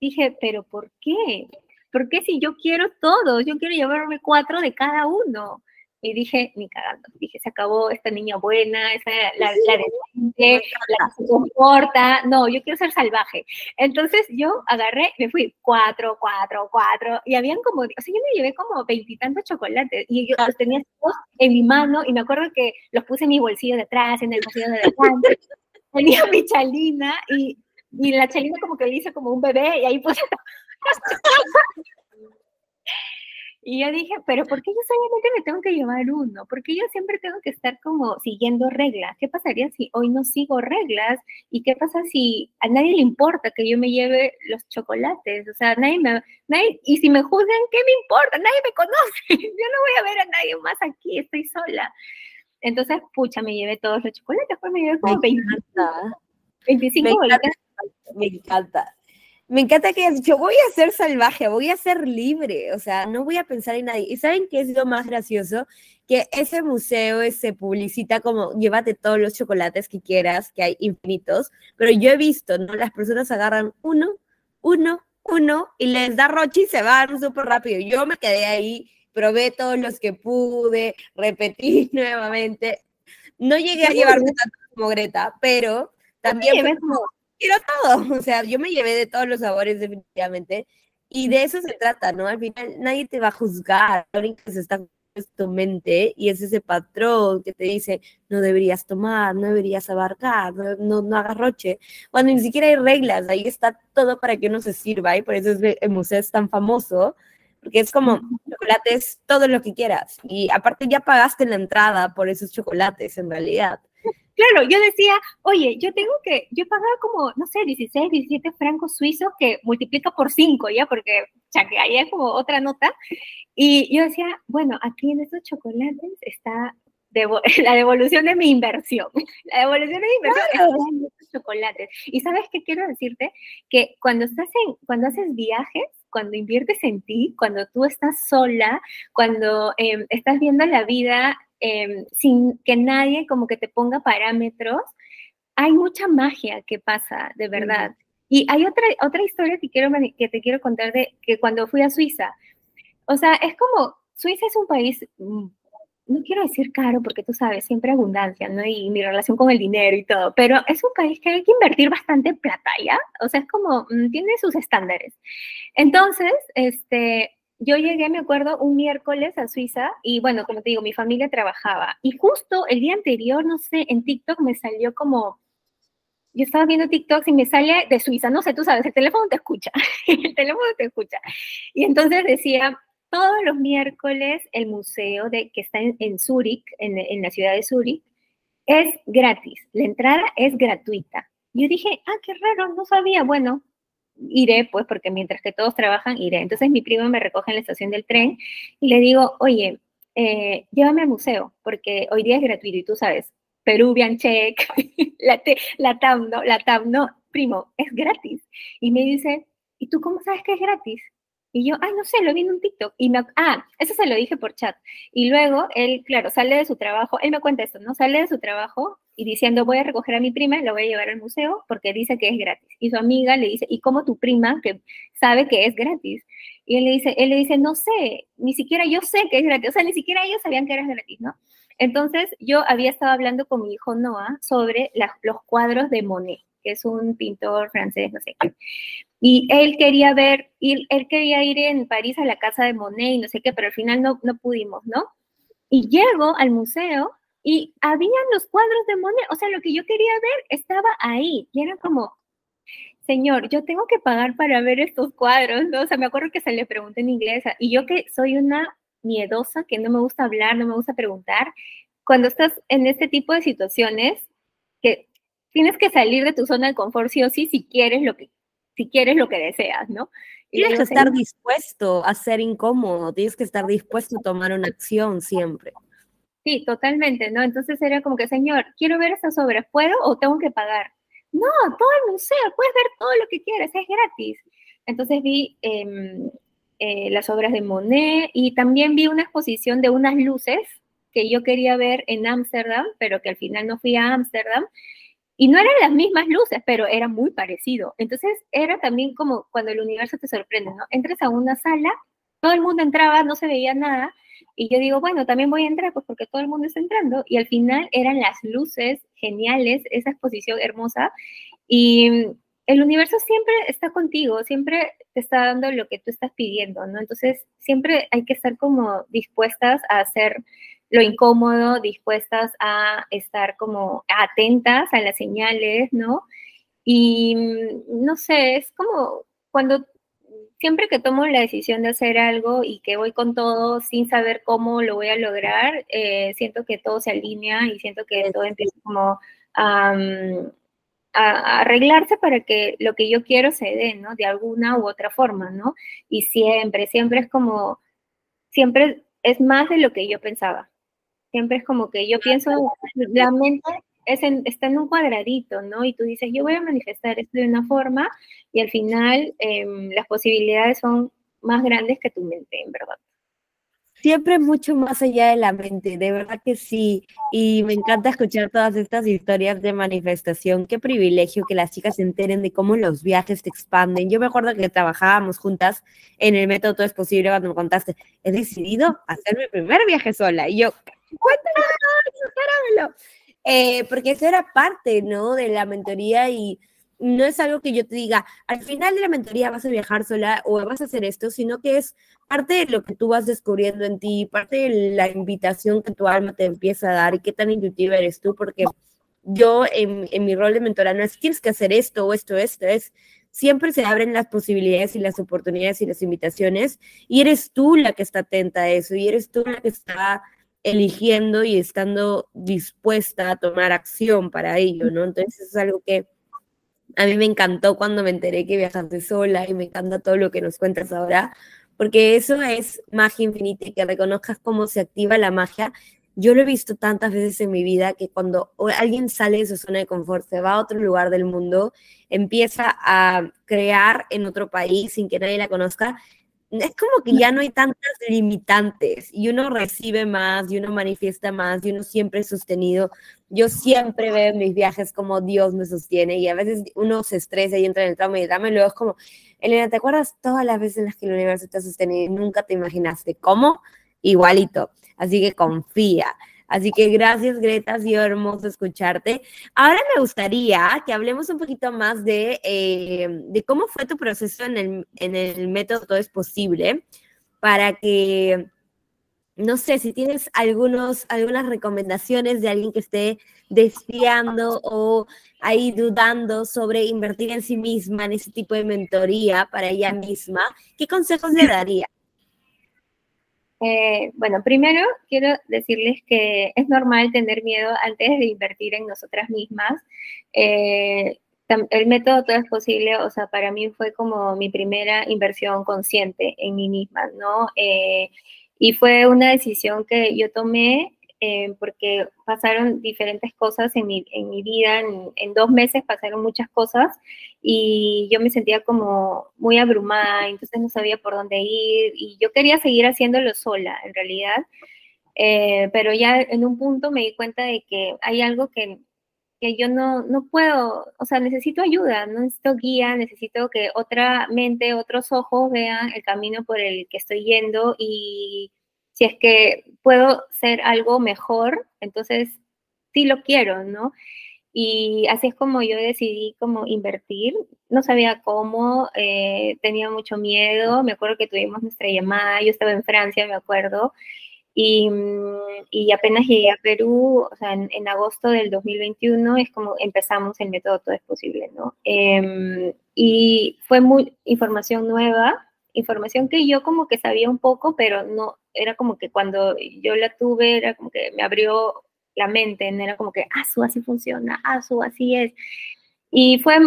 dije, pero ¿por qué? ¿Por qué si yo quiero todos? Yo quiero llevarme cuatro de cada uno. Y dije, ni cagando. Dije, se acabó esta niña buena, esa, la, la decente, la que se comporta. No, yo quiero ser salvaje. Entonces yo agarré, me fui cuatro, cuatro, cuatro. Y habían como, o sea, yo me llevé como veintitantos chocolates. Y yo los tenía todos en mi mano. Y me acuerdo que los puse en mi bolsillo de atrás, en el bolsillo de adelante. <laughs> tenía mi chalina y, y la chalina como que le hice como un bebé. Y ahí puse. <laughs> Y yo dije, pero ¿por qué yo solamente me tengo que llevar uno? ¿Por qué yo siempre tengo que estar como siguiendo reglas? ¿Qué pasaría si hoy no sigo reglas? ¿Y qué pasa si a nadie le importa que yo me lleve los chocolates? O sea, nadie me... Nadie, y si me juzgan, ¿qué me importa? Nadie me conoce. <laughs> Yo no voy a ver a nadie más aquí, estoy sola. Entonces, pucha, me llevé todos los chocolates, pues me llevé como me 25 me Me encanta me encanta que hayas dicho, voy a ser salvaje, voy a ser libre, o sea, no voy a pensar en nadie. ¿Y saben qué es lo más gracioso? Que ese museo se publicita como, llévate todos los chocolates que quieras, que hay infinitos, pero yo he visto, ¿no? Las personas agarran uno, uno, uno, y les da roche y se van súper rápido. Yo me quedé ahí, probé todos los que pude, repetí <laughs> nuevamente. No llegué a llevarme tanto como Greta, pero también como quiero todo. <laughs> O sea, yo me llevé de todos los sabores definitivamente. Y de eso se trata, ¿no? Al final nadie te va a juzgar, alguien que se está en tu mente y es ese patrón que te dice, no deberías tomar, no deberías abarcar, no, no, no hagas roche. Cuando ni siquiera hay reglas, ahí está todo para que uno se sirva y por eso el museo es tan famoso, porque es como chocolates, todo lo que quieras. Y aparte ya pagaste la entrada por esos chocolates en realidad. Claro, yo decía, oye, yo tengo que, yo pagaba como, no sé, 16, 17 francos suizos que multiplica por 5, ¿ya? Porque, ya que ahí es como otra nota. Y yo decía, bueno, aquí en estos chocolates está <laughs> la devolución de mi inversión. <laughs> La devolución de mi inversión está en estos chocolates. Y ¿sabes qué quiero decirte? Que cuando estás en, cuando haces viajes, cuando inviertes en ti, cuando tú estás sola, cuando em, estás viendo la vida Em, sin que nadie como que te ponga parámetros, hay mucha magia que pasa, de verdad. Y hay otra, otra historia que, quiero, que te quiero contar de que cuando fui a Suiza, o sea, es como, Suiza es un país, mm, no quiero decir caro porque tú sabes, siempre abundancia, ¿no? Y mi relación con el dinero y todo, pero es un país que hay que invertir bastante plata, ¿ya? O sea, es como, mm, tiene sus estándares. Entonces, este, yo llegué, me acuerdo, un miércoles a Suiza y bueno, como te digo, mi familia trabajaba. Y justo el día anterior, no sé, en TikTok me salió como, yo estaba viendo TikTok y me sale de Suiza, no sé, tú sabes, el teléfono te escucha, <laughs> el teléfono te escucha. Y entonces decía, todos los miércoles el museo de, que está en, en Zúrich, en, en la ciudad de Zúrich, es gratis, la entrada es gratuita. Yo dije, ah, qué raro, no sabía. Bueno, iré, pues, porque mientras que todos trabajan, iré. Entonces mi primo me recoge en la estación del tren y le digo, oye, eh, llévame al museo, porque hoy día es gratuito y tú sabes, Peruvian check, <laughs> la, la TAM, ¿no? La TAM, no, primo, es gratis. Y me dice, ¿y tú cómo sabes que es gratis? Y yo, ay, no sé, lo vi en un TikTok. Y me, ah, eso se lo dije por chat. Y luego él, claro, sale de su trabajo, él me cuenta esto, ¿no? Sale de su trabajo y diciendo, voy a recoger a mi prima, lo voy a llevar al museo porque dice que es gratis. Y su amiga le dice, ¿y cómo tu prima que sabe que es gratis? Y él le dice, él le dice, no sé, ni siquiera yo sé que es gratis. O sea, ni siquiera ellos sabían que era gratis, ¿no? Entonces, yo había estado hablando con mi hijo Noah sobre los cuadros de Monet, que es un pintor francés, no sé qué. Y él quería ver, él, él quería ir en París a la casa de Monet y no sé qué, pero al final no, no pudimos, ¿no? Y llego al museo y habían los cuadros de Monet, o sea, lo que yo quería ver estaba ahí. Y era como, señor, yo tengo que pagar para ver estos cuadros, ¿no? O sea, me acuerdo que se le pregunté en inglés, y yo que soy una miedosa, que no me gusta hablar, no me gusta preguntar, cuando estás en este tipo de situaciones, que tienes que salir de tu zona de confort sí o sí si quieres lo que si quieres lo que deseas, ¿no? tienes que estar dispuesto a ser incómodo, tienes que estar dispuesto a tomar una acción siempre. Sí, totalmente, ¿no? Entonces era como que, señor, quiero ver estas obras, ¿puedo o tengo que pagar? No, todo el museo, puedes ver todo lo que quieras, es gratis. Entonces vi em, eh, las obras de Monet y también vi una exposición de unas luces que yo quería ver en Ámsterdam, pero que al final no fui a Ámsterdam, y no eran las mismas luces, pero era muy parecido. Entonces era también como cuando el universo te sorprende, ¿no? Entras a una sala, todo el mundo entraba, no se veía nada, y yo digo, bueno, también voy a entrar, pues porque todo el mundo está entrando, y al final eran las luces geniales, esa exposición hermosa, y el universo siempre está contigo, siempre te está dando lo que tú estás pidiendo, ¿no? Entonces, siempre hay que estar como dispuestas a hacer lo incómodo, dispuestas a estar como atentas a las señales, ¿no? Y mm, no sé, es como cuando siempre que tomo la decisión de hacer algo y que voy con todo sin saber cómo lo voy a lograr, eh, siento que todo se alinea y siento que todo empieza como a, a, arreglarse para que lo que yo quiero se dé, ¿no? De alguna u otra forma, ¿no? Y siempre, siempre es como, siempre es más de lo que yo pensaba. Siempre es como que yo pienso, la mente es está en un cuadradito, ¿no? Y tú dices, yo voy a manifestar esto de una forma y al final em, las posibilidades son más grandes que tu mente, en verdad. Siempre mucho más allá de la mente, de verdad que sí. Y me encanta escuchar todas estas historias de manifestación. Qué privilegio que las chicas se enteren de cómo los viajes te expanden. Yo me acuerdo que trabajábamos juntas en el método Todo es Posible cuando me contaste, he decidido hacer mi primer viaje sola. Y yo, cuéntame, eh, porque eso era parte, ¿no? De la mentoría y no es algo que yo te diga, al final de la mentoría vas a viajar sola o vas a hacer esto, sino que es parte de lo que tú vas descubriendo en ti, parte de la invitación que tu alma te empieza a dar y qué tan intuitiva eres tú, porque yo en, en mi rol de mentora no es tienes que hacer esto o esto, esto, es siempre se abren las posibilidades y las oportunidades y las invitaciones y eres tú la que está atenta a eso y eres tú la que está eligiendo y estando dispuesta a tomar acción para ello, ¿no? Entonces es algo que a mí me encantó cuando me enteré que viajaste sola y me encanta todo lo que nos cuentas ahora, porque eso es magia infinita y que reconozcas cómo se activa la magia. Yo lo he visto tantas veces en mi vida que cuando alguien sale de su zona de confort, se va a otro lugar del mundo, empieza a crear en otro país sin que nadie la conozca, es como que ya no hay tantas limitantes y uno recibe más y uno manifiesta más y uno siempre es sostenido. Yo siempre veo en mis viajes como Dios me sostiene y a veces uno se estresa y entra en el trauma y el y luego es como, Elena, ¿te acuerdas todas las veces en las que el universo te ha sostenido y nunca te imaginaste cómo? Igualito. Así que confía. Así que gracias, Greta, ha sido hermoso escucharte. Ahora me gustaría que hablemos un poquito más de, eh, de cómo fue tu proceso en el, en el método Todo es Posible, para que, no sé, si tienes algunos, algunas recomendaciones de alguien que esté desfiando o ahí dudando sobre invertir en sí misma, en ese tipo de mentoría para ella misma, ¿qué consejos le daría? Eh, bueno, primero quiero decirles que es normal tener miedo antes de invertir en nosotras mismas. Eh, el método todo es posible, o sea, para mí fue como mi primera inversión consciente en mí misma, ¿no? Eh, y fue una decisión que yo tomé eh, porque pasaron diferentes cosas en mi, en mi vida, en, dos meses pasaron muchas cosas y yo me sentía como muy abrumada, entonces no sabía por dónde ir y yo quería seguir haciéndolo sola, en realidad, eh, pero ya en un punto me di cuenta de que hay algo que, que yo no, no puedo, o sea, necesito ayuda, necesito guía, necesito que otra mente, otros ojos vean el camino por el que estoy yendo y si es que puedo ser algo mejor, entonces sí lo quiero, ¿no? Y así es como yo decidí como invertir. No sabía cómo, eh, tenía mucho miedo. Me acuerdo que tuvimos nuestra llamada, yo estaba en Francia, me acuerdo, y, mm, y apenas llegué a Perú, o sea, en, agosto del 2021 es como empezamos el método Todo es Posible, ¿no? Em, y fue muy información nueva, información que yo como que sabía un poco, pero no, era como que cuando yo la tuve, era como que me abrió la mente, ¿no? era como que, ah, su así funciona, ah, su así es. Y fue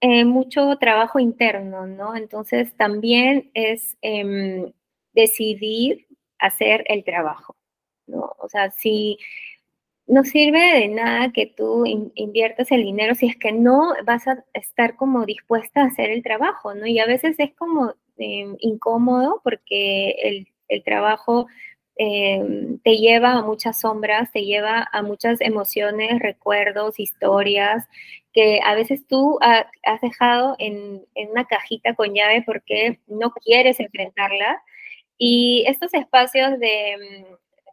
eh, mucho trabajo interno, ¿no? Entonces también es em, decidir hacer el trabajo, ¿no? O sea, si no sirve de nada que tú inviertas el dinero si es que no vas a estar como dispuesta a hacer el trabajo, ¿no? Y a veces es como em, incómodo porque el, el trabajo em, te lleva a muchas sombras, te lleva a muchas emociones, recuerdos, historias que a veces tú has dejado en, una cajita con llave porque no quieres enfrentarla. Y estos espacios de,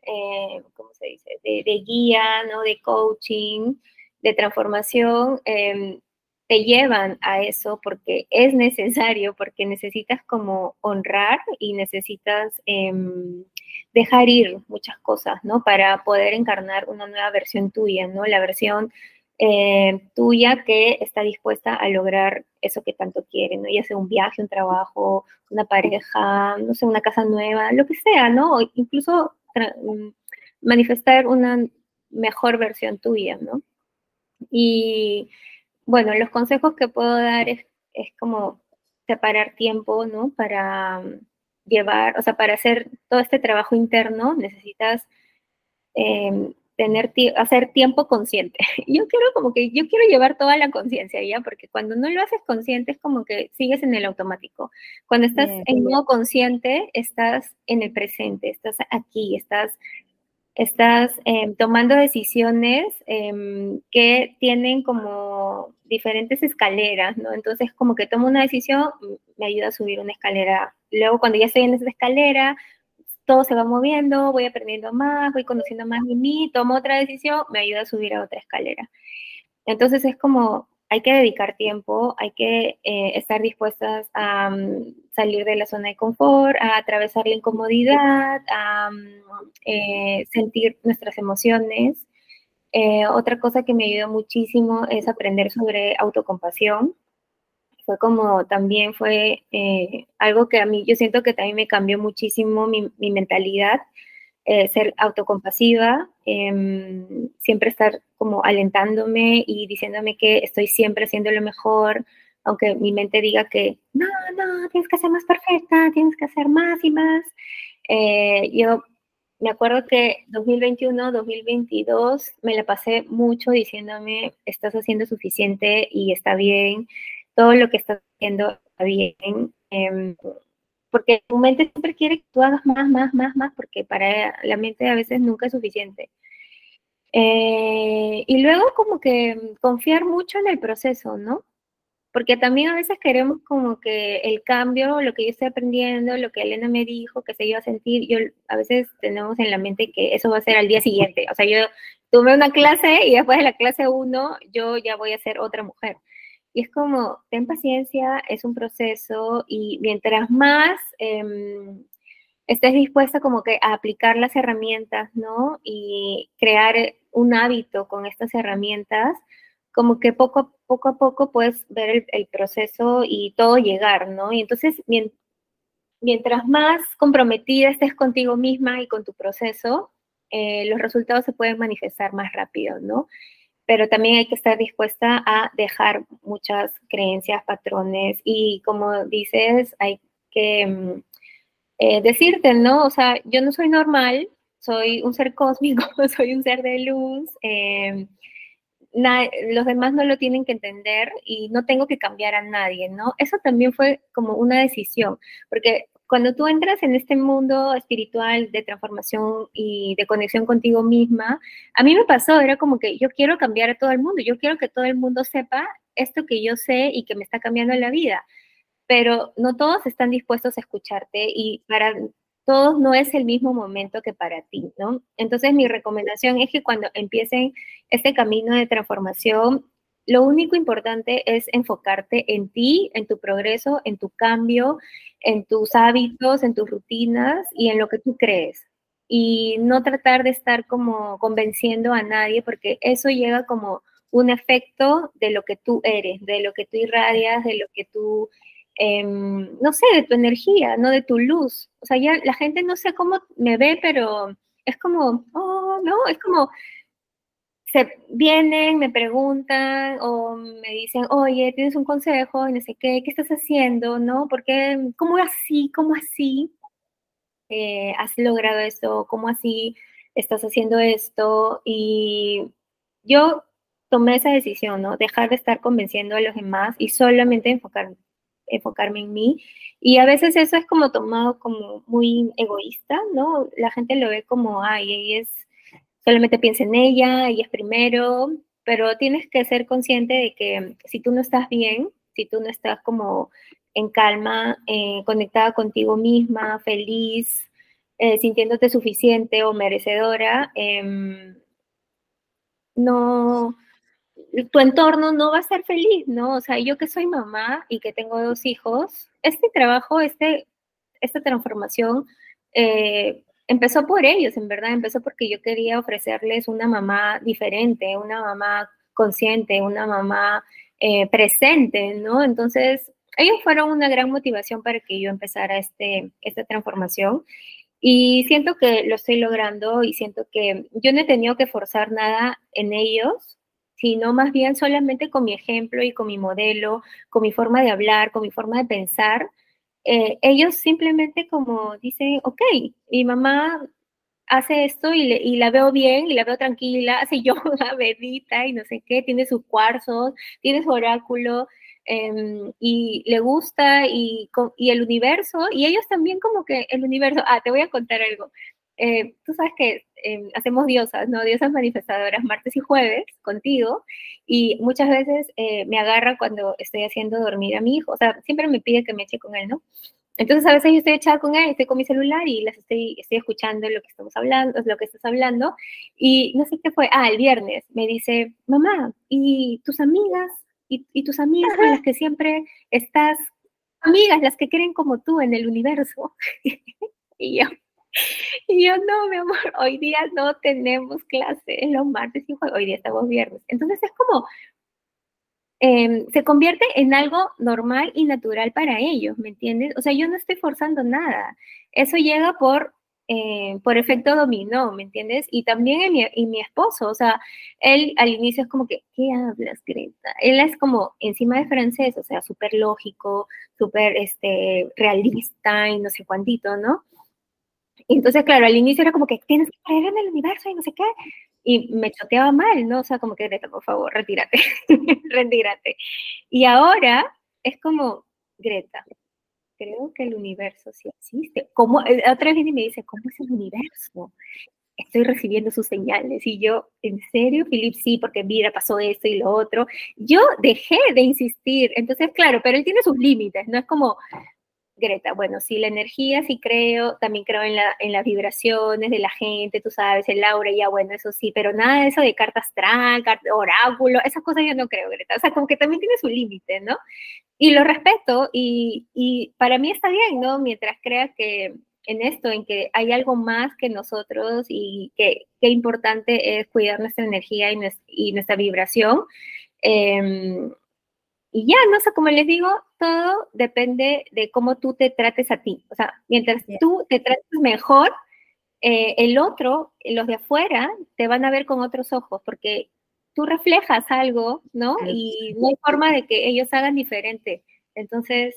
eh, ¿cómo se dice?, de, guía, ¿no? De coaching, de transformación, em, te llevan a eso porque es necesario, porque necesitas como honrar y necesitas em, dejar ir muchas cosas, ¿no? Para poder encarnar una nueva versión tuya, ¿no? La versión eh, tuya que está dispuesta a lograr eso que tanto quiere, ¿no? Ya sea un viaje, un trabajo, una pareja, no sé, una casa nueva, lo que sea, ¿no? O incluso mm, manifestar una mejor versión tuya, ¿no? Y bueno, los consejos que puedo dar es, como separar tiempo, ¿no? Para mm, llevar, o sea, para hacer todo este trabajo interno necesitas em, tener hacer tiempo consciente. <laughs> Yo quiero como que yo quiero llevar toda la conciencia ya, porque cuando no lo haces consciente es como que sigues en el automático. Cuando estás en modo consciente, estás en el presente, estás aquí, estás estás em, tomando decisiones em, que tienen como diferentes escaleras, ¿no? Entonces, como que tomo una decisión, me ayuda a subir una escalera. Luego, cuando ya estoy en esa escalera, todo se va moviendo, voy aprendiendo más, voy conociendo más de mí, tomo otra decisión, me ayuda a subir a otra escalera. Entonces, es como hay que dedicar tiempo, hay que eh, estar dispuestas a mm, salir de la zona de confort, a atravesar la incomodidad, a mm, eh, sentir nuestras emociones. Eh, otra cosa que me ayudó muchísimo es aprender sobre autocompasión. Fue como también fue algo que a mí yo siento que también me cambió muchísimo mi, mentalidad ser autocompasiva, em, siempre estar como alentándome y diciéndome que estoy siempre haciendo lo mejor, aunque mi mente diga que no, no, tienes que ser más perfecta, tienes que hacer más y más. Eh, yo me acuerdo que 2021, 2022 me la pasé mucho diciéndome, estás haciendo suficiente y está bien, todo lo que estás haciendo está bien. Em, porque tu mente siempre quiere que tú hagas más, más, más, más, porque para la mente a veces nunca es suficiente. Eh, y luego como que confiar mucho en el proceso, ¿no? Porque también a veces queremos como que el cambio, lo que yo estoy aprendiendo, lo que Elena me dijo, que se iba a sentir, yo a veces tenemos en la mente que eso va a ser al día siguiente. O sea, yo tuve una clase y después de la clase uno, yo ya voy a ser otra mujer. Y es como, ten paciencia, es un proceso y mientras más em, estés dispuesta como que a aplicar las herramientas, ¿no? Y crear un hábito con estas herramientas, como que poco, a poco a poco puedes ver el, proceso y todo llegar, ¿no? Y entonces, mientras más comprometida estés contigo misma y con tu proceso, eh, los resultados se pueden manifestar más rápido, ¿no? pero también hay que estar dispuesta a dejar muchas creencias, patrones y como dices, hay que mm, eh, decirte, ¿no? O sea, yo no soy normal, soy un ser cósmico, <laughs> soy un ser de luz, em, los demás no lo tienen que entender y no tengo que cambiar a nadie, ¿no? Eso también fue como una decisión, porque cuando tú entras en este mundo espiritual de transformación y de conexión contigo misma, a mí me pasó, era como que yo quiero cambiar a todo el mundo, yo quiero que todo el mundo sepa esto que yo sé y que me está cambiando la vida, pero no todos están dispuestos a escucharte y para todos no es el mismo momento que para ti, ¿no? Entonces mi recomendación es que cuando empiecen este camino de transformación, lo único importante es enfocarte en ti, en tu progreso, en tu cambio, en tus hábitos, en tus rutinas y en lo que tú crees. Y no tratar de estar como convenciendo a nadie porque eso llega como un efecto de lo que tú eres, de lo que tú irradias, de lo que tú, em, no sé, de tu energía, no de tu luz. O sea, ya la gente no sé cómo me ve, pero es como, oh, no, es como, se vienen, me preguntan o me dicen, oye, tienes un consejo, no sé qué, ¿qué estás haciendo? ¿No? ¿Por qué? ¿Cómo así? ¿Cómo así? Eh, ¿Has logrado esto? ¿Cómo así estás haciendo esto? Y yo tomé esa decisión, ¿no? Dejar de estar convenciendo a los demás y solamente enfocarme enfocarme en mí. Y a veces eso es como tomado como muy egoísta, ¿no? La gente lo ve como, ay, ella es, solamente piensa en ella, ella es primero, pero tienes que ser consciente de que si tú no estás bien, si tú no estás como en calma, eh, conectada contigo misma, feliz, eh, sintiéndote suficiente o merecedora, em, no, tu entorno no va a ser feliz, ¿no? O sea, yo que soy mamá y que tengo dos hijos, este trabajo, este, esta transformación eh, empezó por ellos, en verdad, empezó porque yo quería ofrecerles una mamá diferente, una mamá consciente, una mamá eh, presente, ¿no? Entonces, ellos fueron una gran motivación para que yo empezara este, esta transformación. Y siento que lo estoy logrando y siento que yo no he tenido que forzar nada en ellos, sino más bien solamente con mi ejemplo y con mi modelo, con mi forma de hablar, con mi forma de pensar. Eh, ellos simplemente como dicen, ok, mi mamá hace esto y, la veo bien y la veo tranquila, hace <laughs> yoga, medita y no sé qué, tiene sus cuarzos, tiene su oráculo em, y le gusta y, y, el universo, y ellos también como que el universo, ah, te voy a contar algo. Eh, tú sabes que em, hacemos diosas, ¿no? Diosas manifestadoras martes y jueves contigo y muchas veces eh, me agarra cuando estoy haciendo dormir a mi hijo, o sea, siempre me pide que me eche con él, ¿no? Entonces a veces yo estoy echada con él, estoy con mi celular y las estoy, estoy escuchando lo que estamos hablando, lo que estás hablando y no sé qué fue, ah, el viernes me dice, mamá, ¿y tus amigas? ¿Y, y tus amigas con las que siempre estás? Amigas, las que creen como tú en el universo. <laughs> y yo, <laughs> y yo, no, mi amor, hoy día no tenemos clase, los martes y hoy día estamos viernes. Entonces es como, em, se convierte en algo normal y natural para ellos, ¿me entiendes? O sea, yo no estoy forzando nada. Eso llega por, eh, por efecto dominó, ¿me entiendes? Y también en mi, mi, esposo, o sea, él al inicio es como que, ¿qué hablas, Greta? Él es como encima de francés, o sea, súper lógico, súper este, realista y no sé cuántito, ¿no? Entonces, claro, al inicio era como que tienes que creer en el universo y no sé qué. Y me choteaba mal, ¿no? O sea, como que Greta, por favor, retírate, <laughs> retírate. Y ahora es como, Greta, creo que el universo sí existe. ¿Cómo? Eh, otra vez me dice, ¿cómo es el universo? Estoy recibiendo sus señales. Y yo, ¿en serio, Philip? Sí, porque mira, pasó esto y lo otro. Yo dejé de insistir. Entonces, claro, pero él tiene sus límites, no es como, Greta, bueno, sí, la energía sí creo, también creo en, la, en las vibraciones de la gente, tú sabes, el aura, ya bueno, eso sí, pero nada de eso de carta astral, oráculo, esas cosas yo no creo, Greta. O sea, como que también tiene su límite, ¿no? Y lo respeto y, y para mí está bien, ¿no? Mientras creas que en esto, en que hay algo más que nosotros y que qué importante es cuidar nuestra energía y, nuestra, y nuestra vibración. Eh, y ya, no sé, como les digo, todo depende de cómo tú te trates a ti. O sea, mientras tú te trates mejor, eh, el otro, los de afuera, te van a ver con otros ojos, porque tú reflejas algo, ¿no? Y no hay forma de que ellos hagan diferente. Entonces,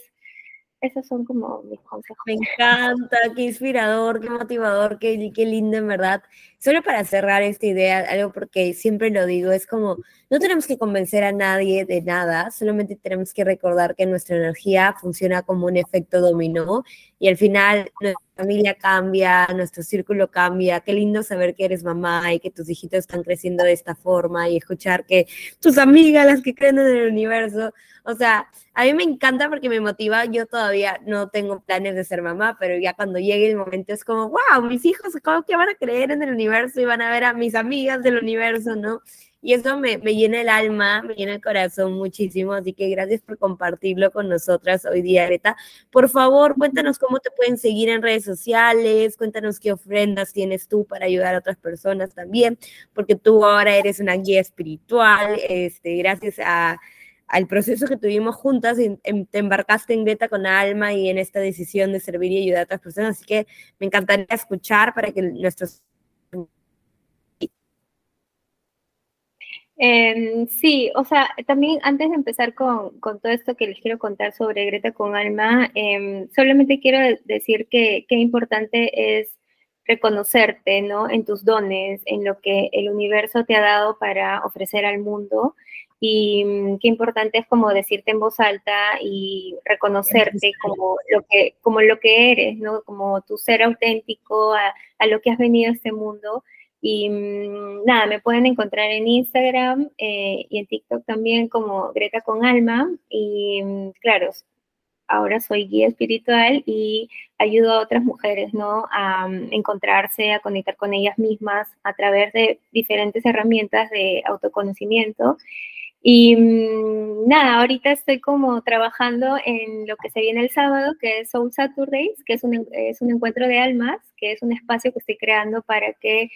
esos son como mis consejos. Me encanta, qué inspirador, qué motivador, qué, qué lindo en verdad. Solo para cerrar esta idea, algo porque siempre lo digo, es como, no tenemos que convencer a nadie de nada, solamente tenemos que recordar que nuestra energía funciona como un efecto dominó y al final nuestra familia cambia, nuestro círculo cambia. Qué lindo saber que eres mamá y que tus hijitos están creciendo de esta forma y escuchar que tus amigas, las que creen en el universo, o sea, a mí me encanta porque me motiva. Yo todavía no tengo planes de ser mamá, pero ya cuando llegue el momento es como, wow, mis hijos, ¿cómo que van a creer en el universo y van a ver a mis amigas del universo, no? Y eso me, me, llena el alma, me llena el corazón muchísimo. Así que gracias por compartirlo con nosotras hoy día, Greta. Por favor, cuéntanos cómo te pueden seguir en redes sociales, cuéntanos qué ofrendas tienes tú para ayudar a otras personas también, porque tú ahora eres una guía espiritual, este, gracias a al proceso que tuvimos juntas, te embarcaste en Greta con alma y en esta decisión de servir y ayudar a otras personas. Así que me encantaría escuchar para que nuestros Em, sí, o sea, también antes de empezar con, todo esto que les quiero contar sobre Greta con Alma, em, solamente quiero decir que qué importante es reconocerte, ¿no? En tus dones, en lo que el universo te ha dado para ofrecer al mundo y mm, qué importante es como decirte en voz alta y reconocerte como lo que, como lo que eres, ¿no? Como tu ser auténtico a, a lo que has venido a este mundo. Y mm, nada, me pueden encontrar en Instagram eh, y en TikTok también como Greta con Alma. Y mm, claro, ahora soy guía espiritual y ayudo a otras mujeres, ¿no? A encontrarse, a conectar con ellas mismas a través de diferentes herramientas de autoconocimiento y mm, nada, ahorita estoy como trabajando en lo que se viene el sábado, que es Soul Saturdays, que es un, es un encuentro de almas, que es un espacio que estoy creando para que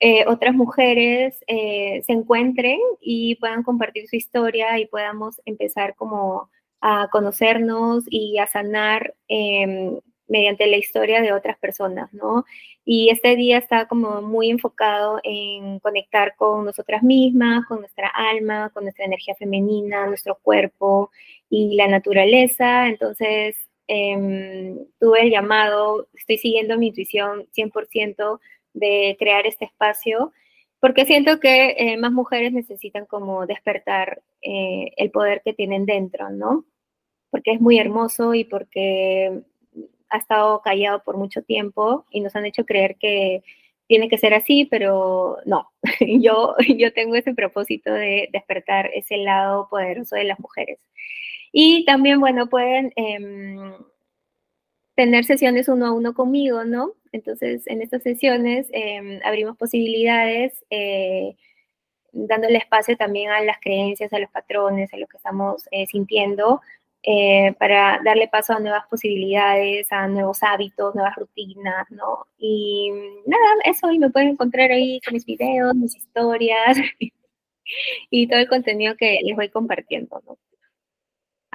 eh, otras mujeres eh, se encuentren y puedan compartir su historia y podamos empezar como a conocernos y a sanar em, mediante la historia de otras personas, ¿no? Y este día está como muy enfocado en conectar con nosotras mismas, con nuestra alma, con nuestra energía femenina, nuestro cuerpo y la naturaleza. Entonces, em, tuve el llamado, estoy siguiendo mi intuición 100% de crear este espacio, porque siento que eh, más mujeres necesitan como despertar eh, el poder que tienen dentro, ¿no? Porque es muy hermoso y porque ha estado callado por mucho tiempo y nos han hecho creer que tiene que ser así, pero no, <laughs> yo, yo tengo ese propósito de despertar ese lado poderoso de las mujeres. Y también, bueno, pueden em, tener sesiones uno a uno conmigo, ¿no? Entonces, en estas sesiones em, abrimos posibilidades, eh, dándole espacio también a las creencias, a los patrones, a lo que estamos eh, sintiendo, eh, para darle paso a nuevas posibilidades, a nuevos hábitos, nuevas rutinas, ¿no? Y nada, eso, y me pueden encontrar ahí con mis videos, mis historias <laughs> y todo el contenido que les voy compartiendo, ¿no?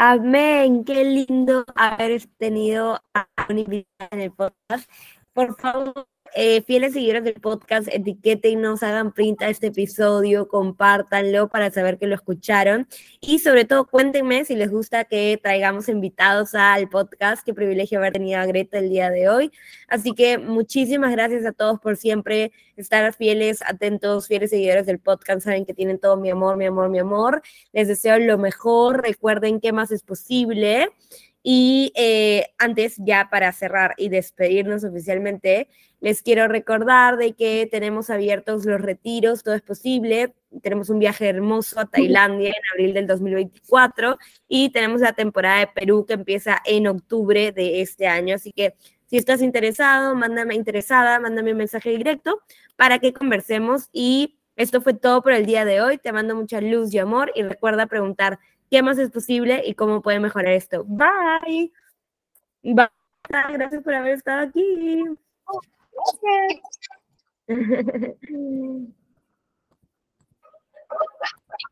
Amén, qué lindo haber tenido a un invitado en el podcast. Por favor, eh, fieles seguidores del podcast, etiquétenos, hagan print a este episodio, compártanlo para saber que lo escucharon y sobre todo cuéntenme si les gusta que traigamos invitados al podcast. Qué privilegio haber tenido a Greta el día de hoy. Así que muchísimas gracias a todos por siempre estar fieles, atentos, fieles seguidores del podcast. Saben que tienen todo mi amor, mi amor, mi amor. Les deseo lo mejor. Recuerden que más es posible. Y eh, antes, ya para cerrar y despedirnos oficialmente, les quiero recordar de que tenemos abiertos los retiros, todo es posible. Tenemos un viaje hermoso a Tailandia en abril del 2024 y tenemos la temporada de Perú que empieza en octubre de este año. Así que si estás interesado, mándame interesada, mándame un mensaje directo para que conversemos. Y esto fue todo por el día de hoy. Te mando mucha luz y amor y recuerda preguntar qué más es posible y cómo puede mejorar esto. Bye. Bye. Gracias por haber estado aquí. Gracias. <laughs>